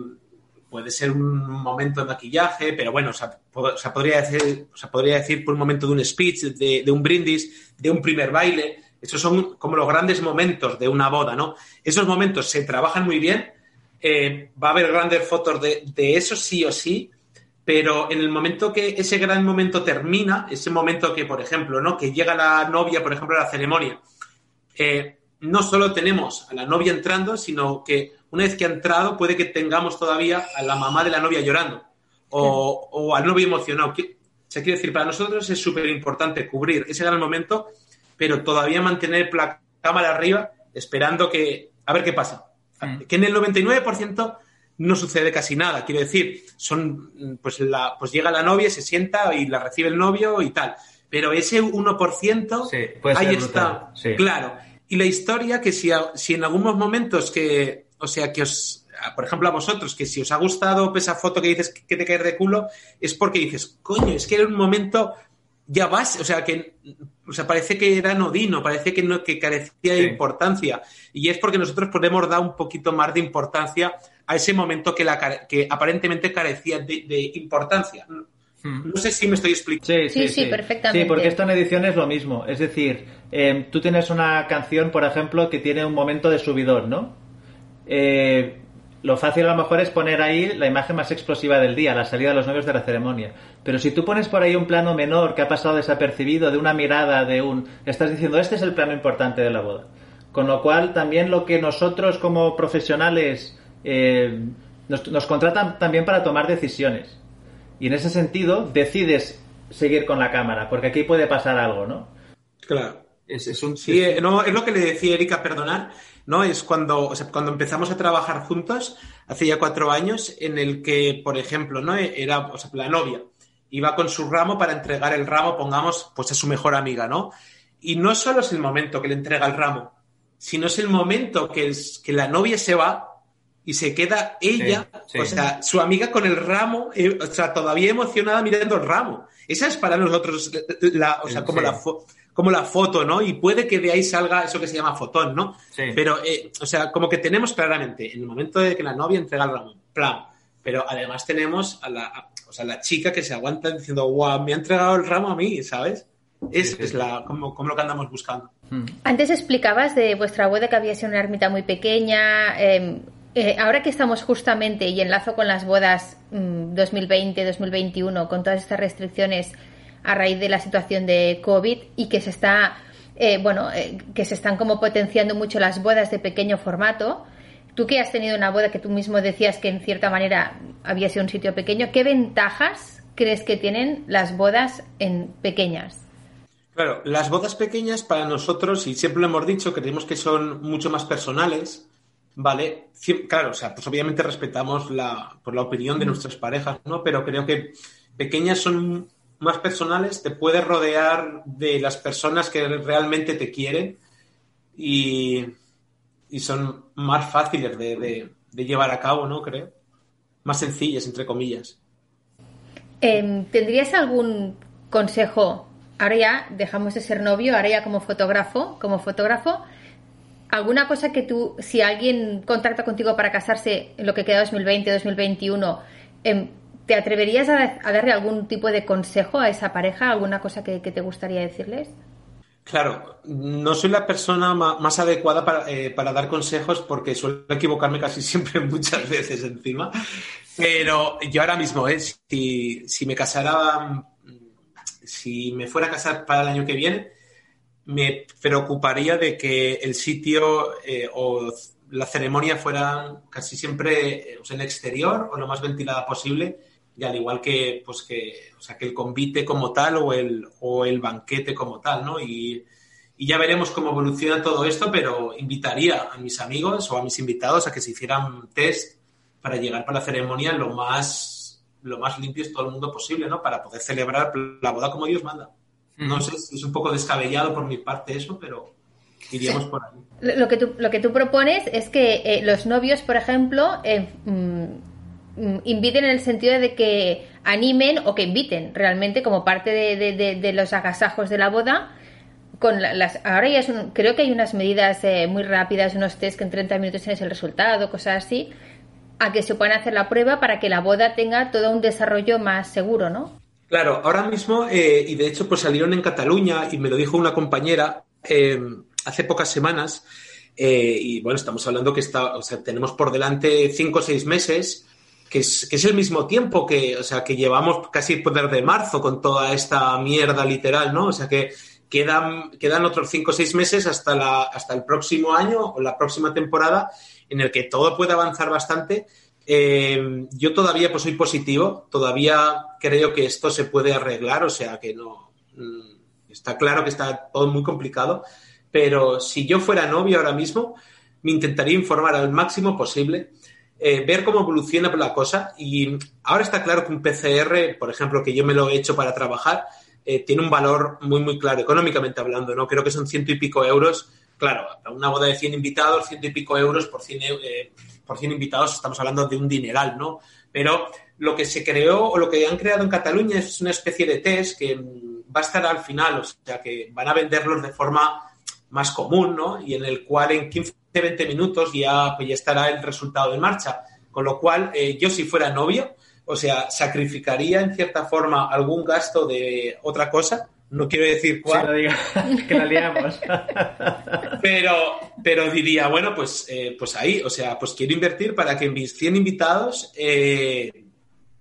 puede ser un momento de maquillaje, pero bueno, o podría, decir, por un momento de un speech, de, de, un brindis, de un primer baile. Esos son como los grandes momentos de una boda, ¿no? Esos momentos se trabajan muy bien, eh, va a haber grandes fotos de, de eso sí o sí, pero en el momento que ese gran momento termina, ese momento que, por ejemplo, ¿no? que llega la novia, por ejemplo, a la ceremonia, eh, no solo tenemos a la novia entrando, sino que una vez que ha entrado puede que tengamos todavía a la mamá de la novia llorando o, o al novio emocionado. O sea, quiero decir, para nosotros es súper importante cubrir ese gran momento, pero todavía mantener la cámara arriba esperando que, a ver qué pasa. Mm. Que en el 99% no sucede casi nada. Quiero decir, son, pues, la, pues llega la novia, se sienta y la recibe el novio y tal. Pero ese 1%, sí, ahí está. Sí. Claro. Y la historia que si, si en algunos momentos que, o sea, que os, por ejemplo, a vosotros, que si os ha gustado esa foto que dices que te caes de culo, es porque dices, coño, es que era un momento, ya vas, o sea, que, o sea, parece que era nodino, parece que, no, que carecía de importancia. Y es porque nosotros podemos dar un poquito más de importancia a ese momento que, la, que aparentemente carecía de, de importancia. No sé si me estoy explicando. Sí, sí, sí, sí, perfectamente. Sí, porque esto en edición es lo mismo. Es decir, eh, tú tienes una canción, por ejemplo, que tiene un momento de subidón, ¿no? Eh, lo fácil a lo mejor es poner ahí la imagen más explosiva del día, la salida de los novios de la ceremonia. Pero si tú pones por ahí un plano menor que ha pasado desapercibido, de una mirada, de un... Estás diciendo, este es el plano importante de la boda. Con lo cual, también lo que nosotros como profesionales eh, nos, nos contratan también para tomar decisiones. Y en ese sentido, decides seguir con la cámara, porque aquí puede pasar algo, ¿no? Claro. Es, un, sí, es... No, es lo que le decía Erika, perdonar, ¿no? Es cuando, o sea, cuando empezamos a trabajar juntos, hace ya cuatro años, en el que, por ejemplo, ¿no? Era, o sea, la novia iba con su ramo para entregar el ramo, pongamos, pues a su mejor amiga, ¿no? Y no solo es el momento que le entrega el ramo, sino es el momento que, es, que la novia se va y se queda ella, o sea, su amiga con el ramo, eh, o sea, todavía emocionada mirando el ramo. Esa es para nosotros la, o sea, como la como la foto, ¿no? Y puede que de ahí salga eso que se llama fotón, ¿no? Pero, eh, o sea, como que tenemos claramente en el momento de que la novia entrega el ramo, plan. Pero además tenemos a la, o sea, la chica que se aguanta diciendo, wow, me ha entregado el ramo a mí, ¿sabes? Es, es la, como, como, lo que andamos buscando. Hmm. Antes explicabas de vuestra boda que había sido una ermita muy pequeña. Em, eh, ahora que estamos justamente y enlazo con las bodas 2020-2021, mm, con todas estas restricciones a raíz de la situación de COVID y que se está, eh, bueno, eh, que se están como potenciando mucho las bodas de pequeño formato. Tú que has tenido una boda que tú mismo decías que en cierta manera había sido un sitio pequeño, ¿qué ventajas crees que tienen las bodas en pequeñas? Claro, las bodas pequeñas para nosotros, y siempre lo hemos dicho, creemos que son mucho más personales, ¿vale? Claro, o sea, pues obviamente respetamos la, pues la opinión de nuestras parejas, ¿no? Pero creo que pequeñas son más personales, te puedes rodear de las personas que realmente te quieren y, son más fáciles de, llevar a cabo, ¿no? Creo. Más sencillas, entre comillas. Em, ¿Tendrías algún consejo? Ahora ya dejamos de ser novio, ahora ya como fotógrafo, como fotógrafo, ¿Alguna cosa que tú, si alguien contacta contigo para casarse en lo que queda 2020, 2021, em, ¿te atreverías a, darle algún tipo de consejo a esa pareja? ¿Alguna cosa que, te gustaría decirles? Claro, no soy la persona más adecuada eh, para, dar consejos porque suelo equivocarme casi siempre muchas veces encima. Pero yo ahora mismo, ¿eh? si, si me casara, si me fuera a casar para el año que viene, me preocuparía de que el sitio eh, o la ceremonia fuera casi siempre eh, en exterior o lo más ventilada posible y al igual que pues que o sea que el convite como tal o el o el banquete como tal no y, y ya veremos cómo evoluciona todo esto pero invitaría a mis amigos o a mis invitados a que se hicieran test para llegar para la ceremonia lo más lo más limpio todo el mundo posible no para poder celebrar la boda como Dios manda no sé, es un poco descabellado por mi parte eso, pero iríamos por ahí. Lo que tú, lo que tú propones es que eh, los novios, por ejemplo, eh, mm, mm, inviten en el sentido de que animen o que inviten realmente como parte de, los agasajos de la boda. Con las, ahora ya es creo que hay unas medidas eh, muy rápidas, unos test que en 30 minutos tienes el resultado, cosas así, a que se puedan hacer la prueba para que la boda tenga todo un desarrollo más seguro, ¿no? Claro, ahora mismo, eh, y de hecho, pues salieron en Cataluña, y me lo dijo una compañera eh, hace pocas semanas, eh, y bueno, estamos hablando que está, o sea, tenemos por delante cinco o seis meses, que es, que es el mismo tiempo que, o sea, que llevamos casi poder de marzo con toda esta mierda literal, ¿no? O sea que quedan, quedan otros cinco o seis meses hasta, la, hasta el próximo año o la próxima temporada en el que todo puede avanzar bastante eh, yo todavía pues soy positivo, todavía creo que esto se puede arreglar, o sea que no mm, está claro que está todo muy complicado, pero si yo fuera novio ahora mismo, me intentaría informar al máximo posible, eh, ver cómo evoluciona la cosa y ahora está claro que un PCR, por ejemplo, que yo me lo he hecho para trabajar, eh, tiene un valor muy, muy claro, económicamente hablando, ¿no? Creo que son ciento y pico euros. Claro, una boda de 100 invitados, ciento y pico euros por 100, eh, por 100 invitados estamos hablando de un dineral, ¿no? Pero lo que se creó o lo que han creado en Cataluña es una especie de test que va a estar al final, o sea, que van a venderlos de forma más común, ¿no? Y en el cual en 15, 20 minutos ya, pues ya estará el resultado en marcha. Con lo cual, eh, yo si fuera novio, o sea, sacrificaría en cierta forma algún gasto de otra cosa no quiero decir cuál. que la liamos. pero, pero diría, bueno, pues, eh, pues ahí, o sea, pues quiero invertir para que mis 100 invitados, eh,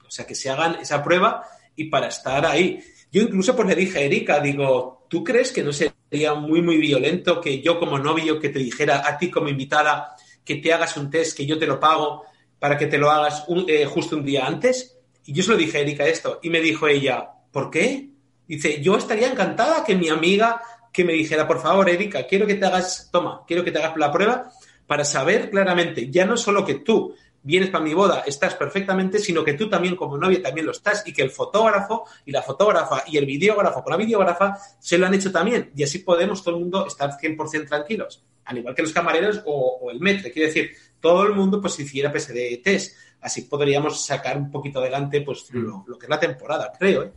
o sea, que se hagan esa prueba y para estar ahí. Yo incluso pues le dije a Erika, digo, ¿tú crees que no sería muy, muy violento que yo como novio que te dijera a ti como invitada que te hagas un test, que yo te lo pago para que te lo hagas eh, justo un día antes? Y yo se lo dije a Erika esto y me dijo ella, ¿por qué? Dice, yo estaría encantada que mi amiga que me dijera, por favor, Erika, quiero que te hagas, toma, quiero que te hagas la prueba para saber claramente, ya no solo que tú vienes para mi boda, estás perfectamente, sino que tú también como novia también lo estás y que el fotógrafo y la fotógrafa y el videógrafo con la videógrafa se lo han hecho también y así podemos todo el mundo estar 100% tranquilos, al igual que los camareros o, el metre, quiere decir, todo el mundo pues hiciera PSD test, así podríamos sacar un poquito adelante pues lo, que es la temporada, creo, ¿eh?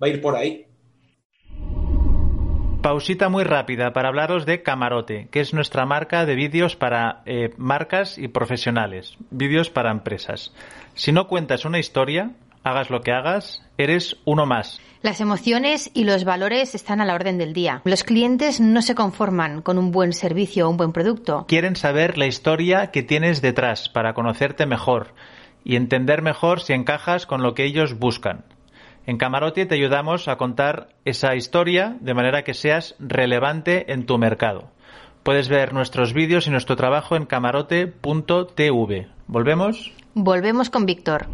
va a ir por ahí. Pausita muy rápida para hablaros de Camarote, que es nuestra marca de vídeos para eh, marcas y profesionales, vídeos para empresas. Si no cuentas una historia, hagas lo que hagas, eres uno más. Las emociones y los valores están a la orden del día. Los clientes no se conforman con un buen servicio o un buen producto. Quieren saber la historia que tienes detrás para conocerte mejor y entender mejor si encajas con lo que ellos buscan. En Camarote te ayudamos a contar esa historia de manera que seas relevante en tu mercado. Puedes ver nuestros vídeos y nuestro trabajo en camarote.tv. ¿Volvemos? Volvemos con Víctor.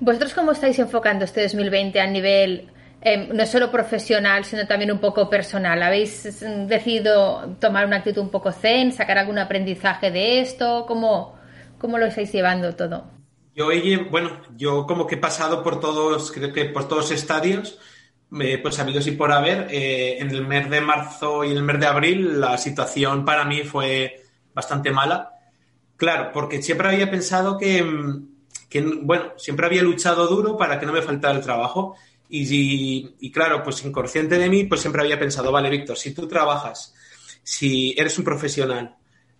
¿Vosotros cómo estáis enfocando este 2020 a nivel em, no solo profesional, sino también un poco personal? ¿Habéis decidido tomar una actitud un poco zen, sacar algún aprendizaje de esto? ¿Cómo, cómo lo estáis llevando todo? Yo, bueno, yo como que he pasado por todos, creo que por todos estadios, pues habido y por haber. Eh, en el mes de marzo y en el mes de abril la situación para mí fue bastante mala. Claro, porque siempre había pensado que, que bueno, siempre había luchado duro para que no me faltara el trabajo. Y, y, claro, pues inconsciente de mí, pues siempre había pensado, vale, Víctor, si tú trabajas, si eres un profesional,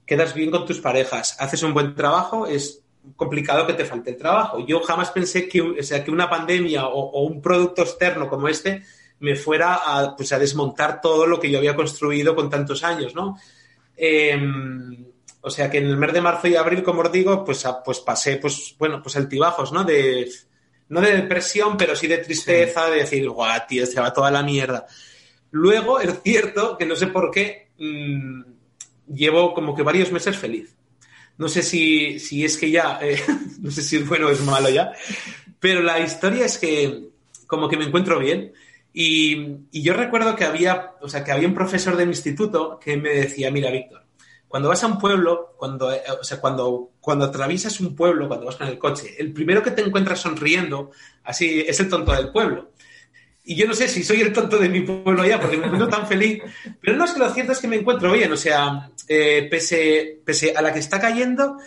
quedas bien con tus parejas, haces un buen trabajo, es complicado que te falte el trabajo. Yo jamás pensé que, o sea, que una pandemia o, un producto externo como este me fuera a, pues, a desmontar todo lo que yo había construido con tantos años, ¿no? Em, o sea que en el mes de marzo y abril, como os digo, pues, pues pasé, pues, bueno, pues altibajos, ¿no? De, no de depresión, pero sí de tristeza, de decir, guau, tío, se va toda la mierda. Luego, es cierto que no sé por qué, mm, llevo como que varios meses feliz. No sé si, si es que ya, eh, no sé si es bueno o es malo ya, pero la historia es que como que me encuentro bien. Y, y, yo recuerdo que había, o sea, que había un profesor de mi instituto que me decía, mira, Víctor, cuando vas a un pueblo, cuando, eh, o sea, cuando, cuando atraviesas un pueblo, cuando vas con el coche, el primero que te encuentras sonriendo, así, es el tonto del pueblo. Y yo no sé si soy el tonto de mi pueblo ya, porque me encuentro tan feliz. Pero no es que lo cierto es que me encuentro bien. O sea, eh, pese, pese a la que está cayendo,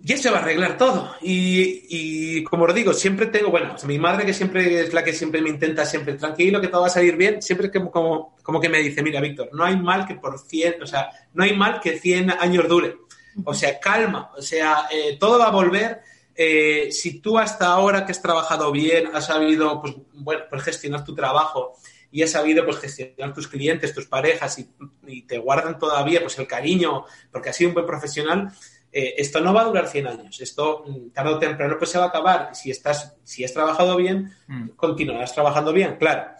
ya se va a arreglar todo. Y, y como os digo, siempre tengo, bueno, mi madre que siempre es la que siempre me intenta, siempre tranquilo, que todo va a salir bien, siempre que, como, como que me dice, mira, Víctor, no hay mal que por 100, o sea, no hay mal que 100 años dure. O sea, calma, o sea, eh, todo va a volver eh, si tú hasta ahora que has trabajado bien, has sabido pues, bueno, pues gestionar tu trabajo y has sabido pues, gestionar tus clientes, tus parejas y, te guardan todavía pues, el cariño porque has sido un buen profesional, eh, esto no va a durar 100 años. Esto mm, tarde o temprano pues, se va a acabar. Si, estás, si has trabajado bien, mm. continuarás trabajando bien. Claro,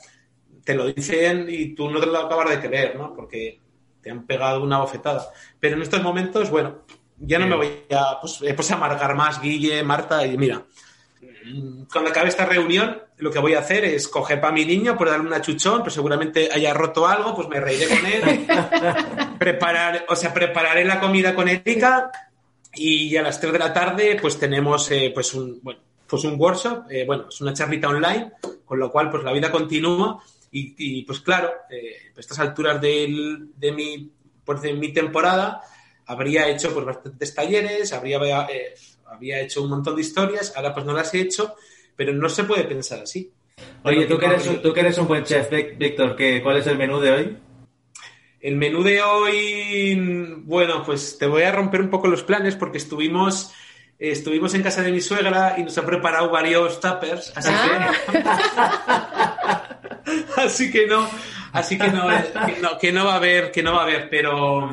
te lo dicen y tú no te lo acabas de creer, ¿no? Porque te han pegado una bofetada. Pero en estos momentos, bueno, ya no me voy a, pues, eh, pues, amargar más, Guille, Marta, y mira, cuando acabe esta reunión, lo que voy a hacer es coger para mi niño, por darle una chuchón, pues seguramente haya roto algo, pues me reiré con él, preparar, o sea, prepararé la comida con Erika y a las 3 de la tarde pues tenemos eh, pues un, bueno, pues un workshop, eh, bueno, es una charlita online, con lo cual pues la vida continúa y, pues claro, a estas alturas de, mi, pues, de mi temporada, habría hecho pues bastantes talleres, habría, eh, había hecho un montón de historias, ahora pues no las he hecho, pero no se puede pensar así. Oye, tú que, eres, tú que eres un buen chef, Víctor, ¿cuál es el menú de hoy? El menú de hoy, bueno, pues te voy a romper un poco los planes porque estuvimos estuvimos en casa de mi suegra y nos ha preparado varios tuppers, así que ah. así que no, así que no, que no, que no va a haber, que no va a haber, pero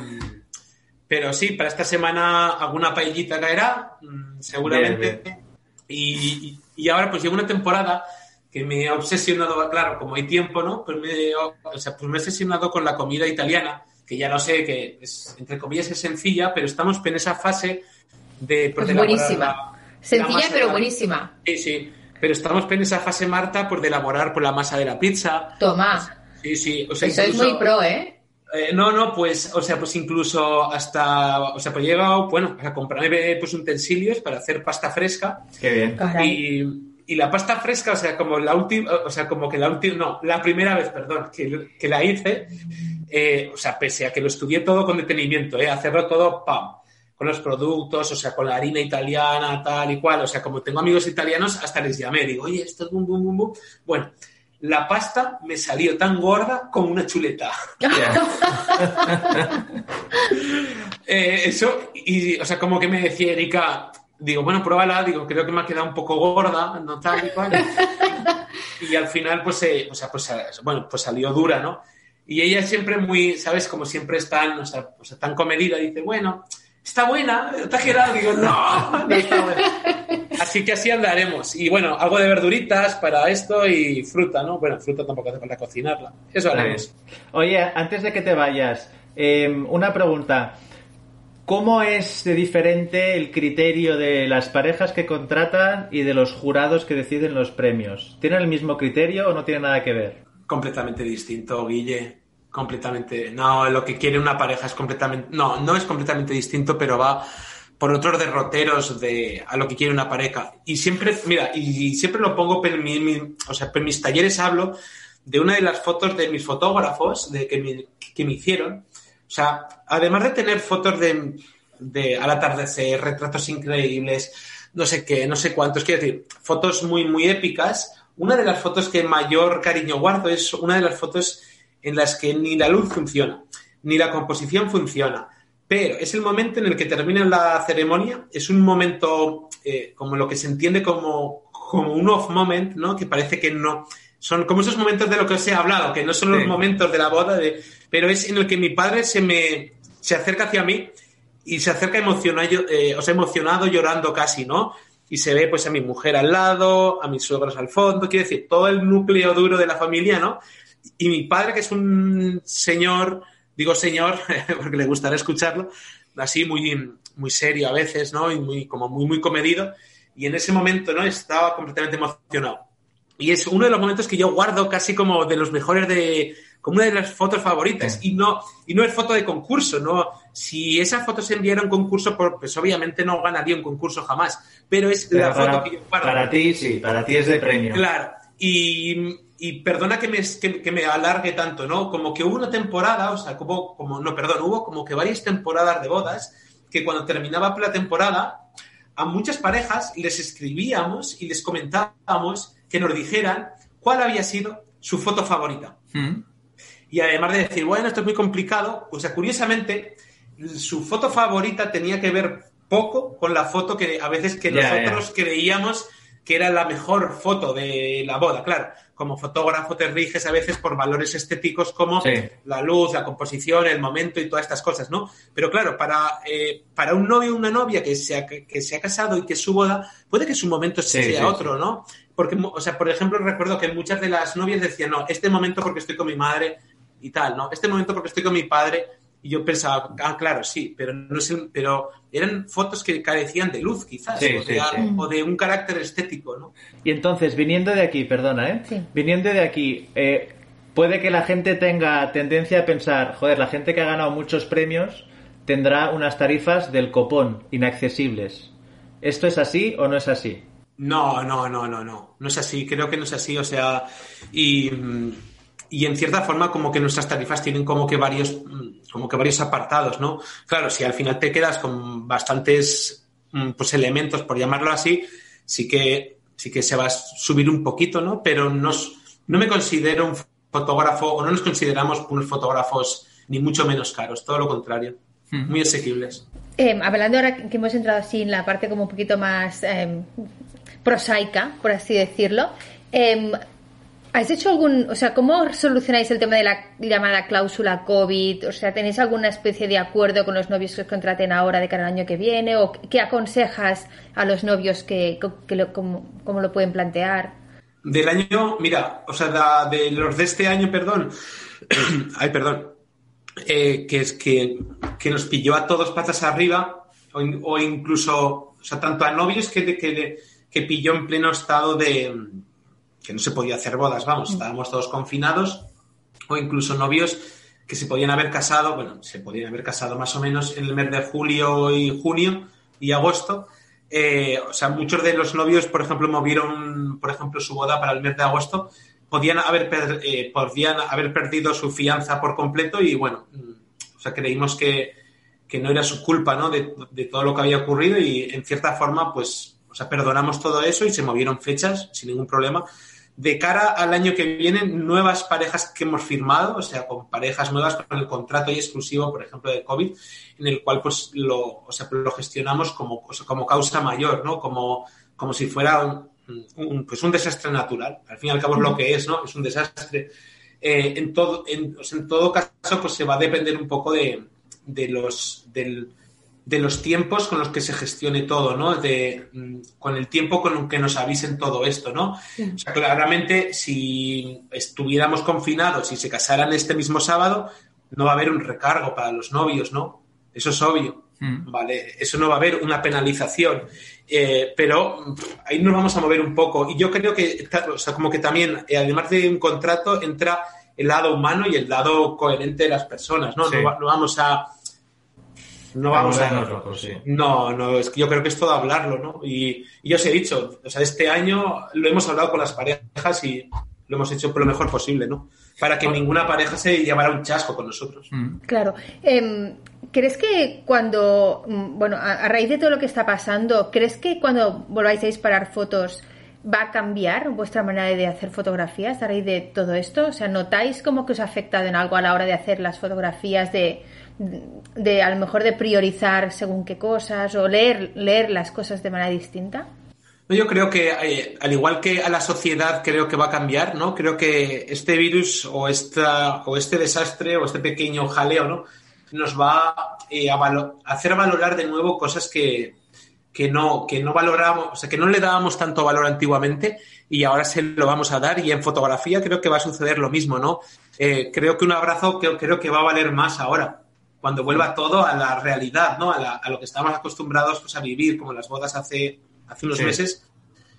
pero sí, para esta semana alguna paellita caerá, mm, seguramente. Y, ahora pues llevo una temporada que me ha obsesionado, claro, como hay tiempo, ¿no? Pues me, o sea, pues me he obsesionado con la comida italiana, que ya lo sé, que es, entre comillas es sencilla, pero estamos en esa fase de... Pues, buenísima. sencilla pero buenísima. Sí, sí. Pero estamos en esa fase, Marta, por de elaborar por la masa de la pizza. Toma. Sí, sí. O sea, Eso es muy pro, ¿eh? ¿Eh? no, no, pues, o sea, pues incluso hasta, o sea, pues he llegado, bueno, a comprarme pues utensilios para hacer pasta fresca. Qué bien. Y, y la pasta fresca, o sea, como la última, o sea, como que la última, no, la primera vez, perdón, que, que la hice, eh, o sea, pese a que lo estudié todo con detenimiento, eh, hacerlo todo, pam, con los productos, o sea, con la harina italiana, tal y cual, o sea, como tengo amigos italianos, hasta les llamé, digo, oye, esto es bum, bum, bum, bum. Bueno, la pasta me salió tan gorda como una chuleta. eh, eso, y, o sea, como que me decía Erika, digo, bueno, pruébala, digo, creo que me ha quedado un poco gorda, no tal y cual. y, al final, pues, eh, o sea, pues, eh, bueno, pues salió dura, ¿no? Y ella siempre muy, ¿sabes? Como siempre es tan, o sea, o sea tan comedida, dice, bueno, está buena, está girada, digo, no, no está buena. Así que así andaremos. Y bueno, algo de verduritas para esto y fruta, ¿no? Bueno, fruta tampoco hace falta cocinarla. Eso haremos. Oye, antes de que te vayas, eh, una pregunta. ¿Cómo es de diferente el criterio de las parejas que contratan y de los jurados que deciden los premios? ¿Tienen el mismo criterio o no tiene nada que ver? Completamente distinto, Guille. Completamente. No, lo que quiere una pareja es completamente. No, no es completamente distinto, pero va por otros derroteros de a lo que quiere una pareja. Y siempre, mira, y, siempre lo pongo, en o sea, en mis talleres hablo de una de las fotos de mis fotógrafos de que me, que me hicieron o sea, además de tener fotos de, al atardecer, retratos increíbles, no sé qué, no sé cuántos, quiero decir, fotos muy, muy épicas, una de las fotos que mayor cariño guardo es una de las fotos en las que ni la luz funciona, ni la composición funciona, pero es el momento en el que termina la ceremonia, es un momento eh, como lo que se entiende como, como un off moment, ¿no? Que parece que no, son como esos momentos de lo que os he hablado, que no son los momentos de la boda, de, pero es en el que mi padre se me se acerca hacia mí y se acerca emocionado, eh, o sea, emocionado, llorando casi, ¿no? Y se ve pues a mi mujer al lado, a mis suegros al fondo, quiero decir, todo el núcleo duro de la familia, ¿no? Y mi padre, que es un señor, digo señor, porque le gustará escucharlo, así muy, muy serio a veces, ¿no? Y muy, como muy, muy comedido. Y en ese momento, ¿no? Estaba completamente emocionado. Y es uno de los momentos que yo guardo casi como de los mejores de, como una de las fotos favoritas. Y no, y no es foto de concurso, no. Si esa foto se enviara a un concurso, pues obviamente no ganaría un concurso jamás. Pero es la foto que yo guardo. Para ti, sí, para ti es de premio. Claro. Y, y perdona que me, que, me alargue tanto, ¿no? Como que hubo una temporada, o sea, como, como, no, perdón, hubo como que varias temporadas de bodas que cuando terminaba la temporada, a muchas parejas les escribíamos y les comentábamos que nos dijeran cuál había sido su foto favorita. Mm. Y además de decir, bueno, esto es muy complicado, o sea, curiosamente, su foto favorita tenía que ver poco con la foto que a veces que nosotros creíamos que era la mejor foto de la boda. Claro, como fotógrafo te riges a veces por valores estéticos como la luz, la composición, el momento y todas estas cosas, ¿no? Pero claro, para, eh, para un novio o una novia que se, ha, que se ha casado y que es su boda, puede que su momento sea otro, ¿no? Porque, o sea, por ejemplo, recuerdo que muchas de las novias decían, no, este momento porque estoy con mi madre y tal, ¿no? Este momento porque estoy con mi padre y yo pensaba, ah, claro, sí, pero no es pero eran fotos que carecían de luz, quizás, o, de, un carácter estético, ¿no? Y entonces, viniendo de aquí, perdona, ¿eh? Viniendo de aquí, eh, puede que la gente tenga tendencia a pensar, joder, la gente que ha ganado muchos premios tendrá unas tarifas del copón, inaccesibles. ¿Esto es así o no es así? No, no, no, no, no. No es así, creo que no es así. O sea, y, y en cierta forma como que nuestras tarifas tienen como que varios, como que varios apartados, ¿no? Claro, si al final te quedas con bastantes mm, pues elementos, por llamarlo así, sí que, sí que se va a subir un poquito, ¿no? Pero no, no me considero un fotógrafo, o no nos consideramos unos fotógrafos ni mucho menos caros, todo lo contrario. Muy asequibles. Eh, hablando ahora que hemos entrado así en la parte como un poquito más eh, prosaica, por así decirlo. Eh, ¿Has hecho algún, o sea, cómo solucionáis el tema de la llamada cláusula COVID? O sea, ¿tenéis alguna especie de acuerdo con los novios que os contraten ahora de cara al año que viene? ¿O qué aconsejas a los novios que, lo, cómo, lo pueden plantear? Del año, mira, o sea, de los de este año, perdón, ay, perdón, eh, que es que, que, nos pilló a todos patas arriba, o, incluso, o sea, tanto a novios que, que, que pilló en pleno estado de que no se podía hacer bodas, vamos, estábamos todos confinados o incluso novios que se podían haber casado, bueno, se podían haber casado más o menos en el mes de julio y junio y agosto. Eh, o sea, muchos de los novios, por ejemplo, movieron, por ejemplo, su boda para el mes de agosto, podían haber, eh, podían haber perdido su fianza por completo y, bueno, mm, o sea, creímos que, que no era su culpa, ¿no? De, de, todo lo que había ocurrido y, en cierta forma, pues, sea, perdonamos todo eso y se movieron fechas sin ningún problema de cara al año que viene, nuevas parejas que hemos firmado, o sea, con parejas nuevas con el contrato y exclusivo, por ejemplo, de COVID, en el cual pues lo, o sea, lo gestionamos como, como causa mayor, ¿no? Como, como si fuera un, pues un desastre natural. Al fin y al cabo es lo que es, ¿no? Es un desastre. Eh, en, todo, en, todo caso, pues se va a depender un poco de, de los, del, de los tiempos con los que se gestione todo, ¿no? De, mm, con el tiempo con el que nos avisen todo esto, ¿no? O sea, claramente, si estuviéramos confinados y se casaran este mismo sábado, no va a haber un recargo para los novios, ¿no? Eso es obvio, mm. ¿vale? Eso no va a haber una penalización. Eh, pero ahí nos vamos a mover un poco. Y yo creo que, o sea, como que también, eh, además de un contrato, entra el lado humano y el lado coherente de las personas, ¿no? Sí. No, no vamos a no vamos a. Locos, sí. No, no, es que yo creo que es todo hablarlo, ¿no? Y, y, yo os he dicho, o sea, este año lo hemos hablado con las parejas y lo hemos hecho por lo mejor posible, ¿no? Para que ninguna pareja se llevara un chasco con nosotros. Mm. Claro. Eh, ¿Crees que cuando, bueno, a, a, raíz de todo lo que está pasando, ¿crees que cuando volváis a disparar fotos va a cambiar vuestra manera de hacer fotografías a raíz de todo esto? O sea, ¿notáis como que os ha afectado en algo a la hora de hacer las fotografías de de a lo mejor de priorizar según qué cosas o leer, leer las cosas de manera distinta? Yo creo que, eh, al igual que a la sociedad, creo que va a cambiar, ¿no? Creo que este virus o, esta, o este desastre o este pequeño jaleo, ¿no? Nos va eh, a, valo hacer valorar de nuevo cosas que, que, no, que no valoramos, o sea, que no le dábamos tanto valor antiguamente y ahora se lo vamos a dar. Y en fotografía creo que va a suceder lo mismo, ¿no? Eh, creo que un abrazo creo, creo que va a valer más ahora cuando vuelva todo a la realidad, ¿no? A, la, a lo que estamos acostumbrados pues, a vivir, como las bodas hace, hace unos sí. meses,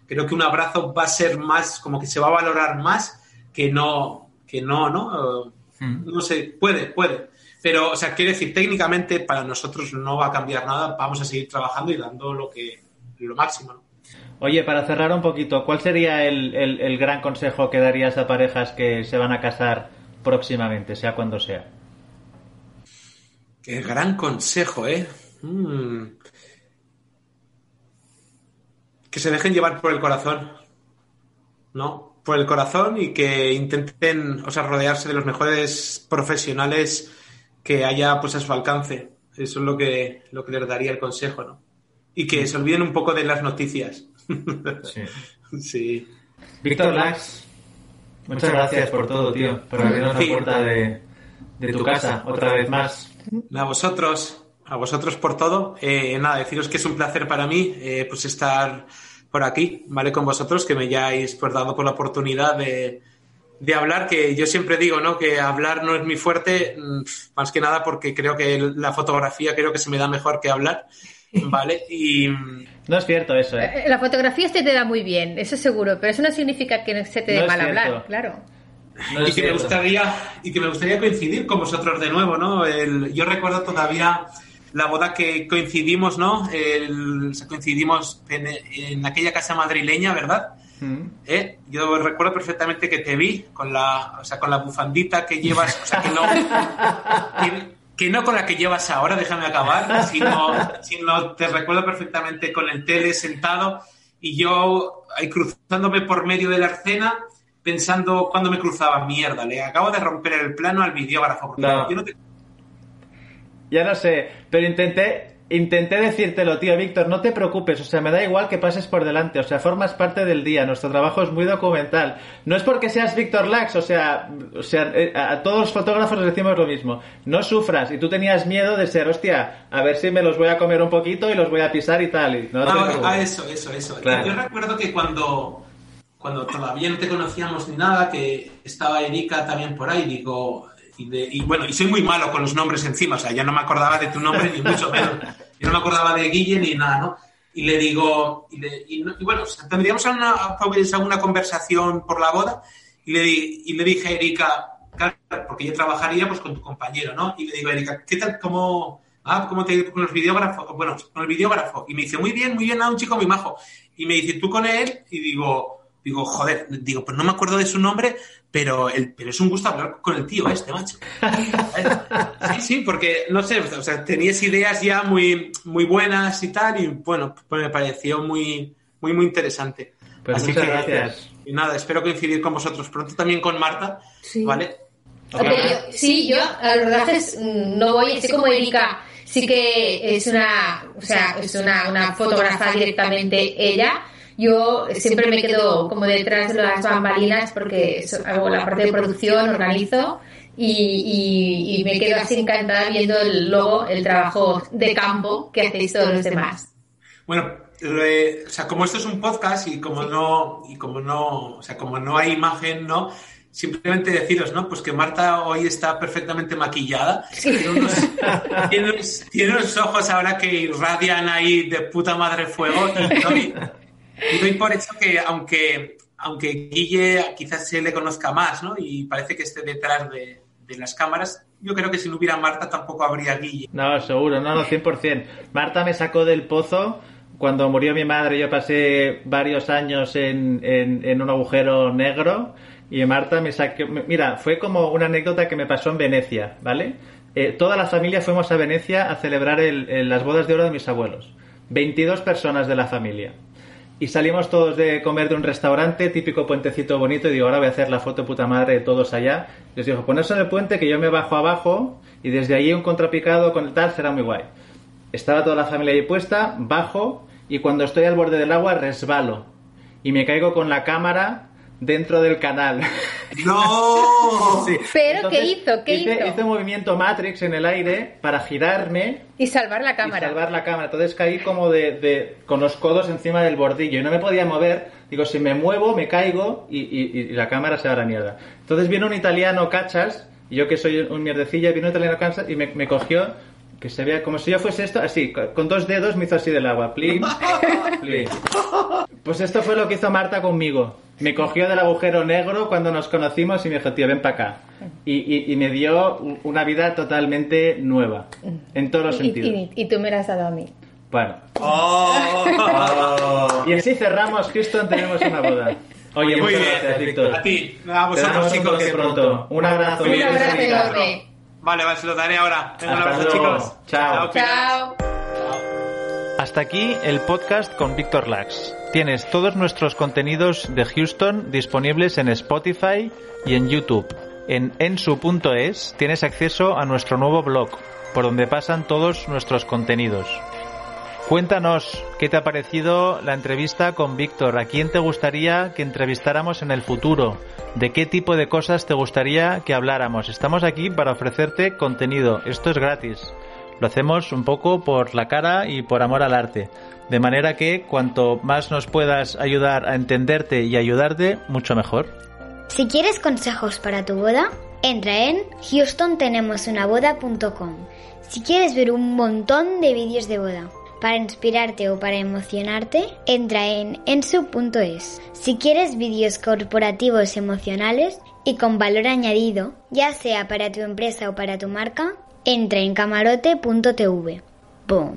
creo que un abrazo va a ser más, como que se va a valorar más que no, que no, ¿no? Mm. No sé, puede, puede. Pero, o sea, quiere decir, técnicamente para nosotros no va a cambiar nada, vamos a seguir trabajando y dando lo que lo máximo, ¿no? Oye, para cerrar un poquito, ¿cuál sería el, el, el gran consejo que darías a parejas que se van a casar próximamente, sea cuando sea? Qué gran consejo, ¿eh? Mm. Que se dejen llevar por el corazón, ¿no? Por el corazón y que intenten, o sea, rodearse de los mejores profesionales que haya pues a su alcance. Eso es lo que, lo que les daría el consejo, ¿no? Y que se olviden un poco de las noticias. Sí. sí. Víctor Lax, muchas gracias por todo, tío, por abrirnos la puerta de, de tu casa otra vez más. A vosotros, a vosotros por todo. Eh, nada, deciros que es un placer para mí eh, pues estar por aquí, ¿vale? Con vosotros, que me hayáis pues, dado por la oportunidad de, de hablar, que yo siempre digo, ¿no? Que hablar no es mi fuerte, más que nada porque creo que la fotografía creo que se me da mejor que hablar, ¿vale? Y... No es cierto eso, ¿eh? La fotografía se te da muy bien, eso seguro, pero eso no significa que se te dé No mal cierto. hablar, claro. No y que me gustaría y que me gustaría coincidir con vosotros de nuevo, ¿no? El- yo recuerdo todavía la boda que coincidimos, ¿no? El- coincidimos en, en aquella casa madrileña, ¿verdad? Mm. ¿Eh? Yo recuerdo perfectamente que te vi con la, o sea, con la bufandita que llevas, o sea, que no, que, que no con la que llevas ahora, déjame acabar, sino, sino te recuerdo perfectamente con el tele sentado y yo ahí cruzándome por medio de la escena pensando cuando me cruzaba, mierda, le acabo de romper el plano al videógrafo. porque No. yo no te- Ya no sé, pero intenté, intenté decírtelo, tío, Víctor, no te preocupes, o sea, me da igual que pases por delante, o sea, formas parte del día, nuestro trabajo es muy documental. No es porque seas Víctor Lax, o sea, o sea, eh, a todos los fotógrafos les decimos lo mismo, no sufras, y tú tenías miedo de ser, hostia, a ver si me los voy a comer un poquito y los voy a pisar y tal, y no Ah, ah, eso, eso, eso. Claro. Yo recuerdo que cuando, cuando todavía no te conocíamos ni nada, que estaba Erika también por ahí, digo, y, de- y bueno, y soy muy malo con los nombres encima, o sea, yo no me acordaba de tu nombre ni mucho menos. Yo no me acordaba de Guille ni nada, ¿no? y le digo, y, y no- y bueno, tendríamos una, alguna conversación por la boda y le, y le dije a Erika, claro, porque yo trabajaría pues con tu compañero, ¿no? Y le digo, Erika, ¿qué tal, cómo, ah, cómo te con los videógrafos? Bueno, con el videógrafo. Y me dice, muy bien, muy bien, nada, un chico muy majo. Y me dice, ¿tú con él? Y digo, digo, joder, digo, pues no me acuerdo de su nombre, pero, el, pero es un gusto hablar con el tío este, macho. Sí, sí, porque, no sé, o sea, tenías ideas ya muy, muy buenas y tal, y bueno, pues me pareció muy, muy, muy interesante. Pues muchas gracias. Y nada, espero coincidir con vosotros pronto también con Marta, Sí. ¿vale? Yo- sí, yo a los rodajes no voy, así como Erika, sí que es una, o sea, es una, una fotógrafa directamente ella. Yo siempre me quedo como detrás de las bambalinas porque hago la parte de producción, organizo y, y- y me quedo así encantada viendo el, luego el trabajo de campo que hacéis todos los demás. Bueno, eh, o sea, como esto es un podcast y como no, y como no, o sea, como no hay imagen, ¿no? Simplemente deciros, ¿no? Pues que Marta hoy está perfectamente maquillada. Tiene, unos, tiene unos- tiene unos ojos ahora que irradian ahí de puta madre fuego. Y y doy por hecho que aunque, aunque Guille quizás se le conozca más, ¿no? Y parece que esté detrás de, de las cámaras, yo creo que si no hubiera Marta tampoco habría Guille. No, seguro, no, no, 100%. Marta me sacó del pozo cuando murió mi madre. Yo pasé varios años en, en, en un agujero negro y Marta me sacó. Mira, fue como una anécdota que me pasó en Venecia, ¿vale? Eh, toda la familia fuimos a Venecia a celebrar el- el- las bodas de oro de mis abuelos. 22 personas de la familia. Y salimos todos de comer de un restaurante, típico puentecito bonito, y digo, ahora voy a hacer la foto puta madre de todos allá. Les digo, ponerse en el puente que yo me bajo abajo y desde ahí un contrapicado con el tal será muy guay. Estaba toda la familia ahí puesta, bajo, y cuando estoy al borde del agua resbalo. Y me caigo con la cámara dentro del canal. ¡No! Sí. Pero, ¿qué hizo? ¿Qué hice, hizo? hice un movimiento Matrix en el aire para girarme Y salvar la y cámara. salvar la cámara. Entonces caí como de, de- con los codos encima del bordillo y no me podía mover. Digo, si me muevo, me caigo y, y- y la cámara se va a la mierda. Entonces viene un italiano cachas, y yo que soy un mierdecilla, vino un italiano cachas y me, me cogió, que se vea como si yo fuese esto, así, co- con dos dedos me hizo así del agua. Plim, plim. Pues esto fue lo que hizo Marta conmigo. Me cogió del agujero negro cuando nos conocimos y me dijo, tío, ven para acá. Y, y- y me dio una vida totalmente nueva, en todos los Y, sentidos. y- y tú me la has dado a mí. Bueno, ¡Oh! y así cerramos, Houston, tenemos una boda. Oye, Muy muchas bien, gracias, Víctor. A ti, a vosotros chicos. toque pronto. Un abrazo. Un bien, abrazo. Vale, vale, se lo daré ahora. Un abrazo, luego. chicos. Chao. Pilar. Chao. Hasta aquí el podcast con Víctor Lax. Tienes todos nuestros contenidos de Houston disponibles en Spotify y en YouTube. En ensu.es tienes acceso a nuestro nuevo blog, por donde pasan todos nuestros contenidos. Cuéntanos qué te ha parecido la entrevista con Víctor, a quién te gustaría que entrevistáramos en el futuro, de qué tipo de cosas te gustaría que habláramos. Estamos aquí para ofrecerte contenido, esto es gratis. Lo hacemos un poco por la cara y por amor al arte. De manera que cuanto más nos puedas ayudar a entenderte y ayudarte, mucho mejor. Si quieres consejos para tu boda, entra en houstontenemosunaboda.com. Si quieres ver un montón de vídeos de boda para inspirarte o para emocionarte, entra en ensu.es. Si quieres vídeos corporativos emocionales y con valor añadido, ya sea para tu empresa o para tu marca, entra en camarote.tv. Boom.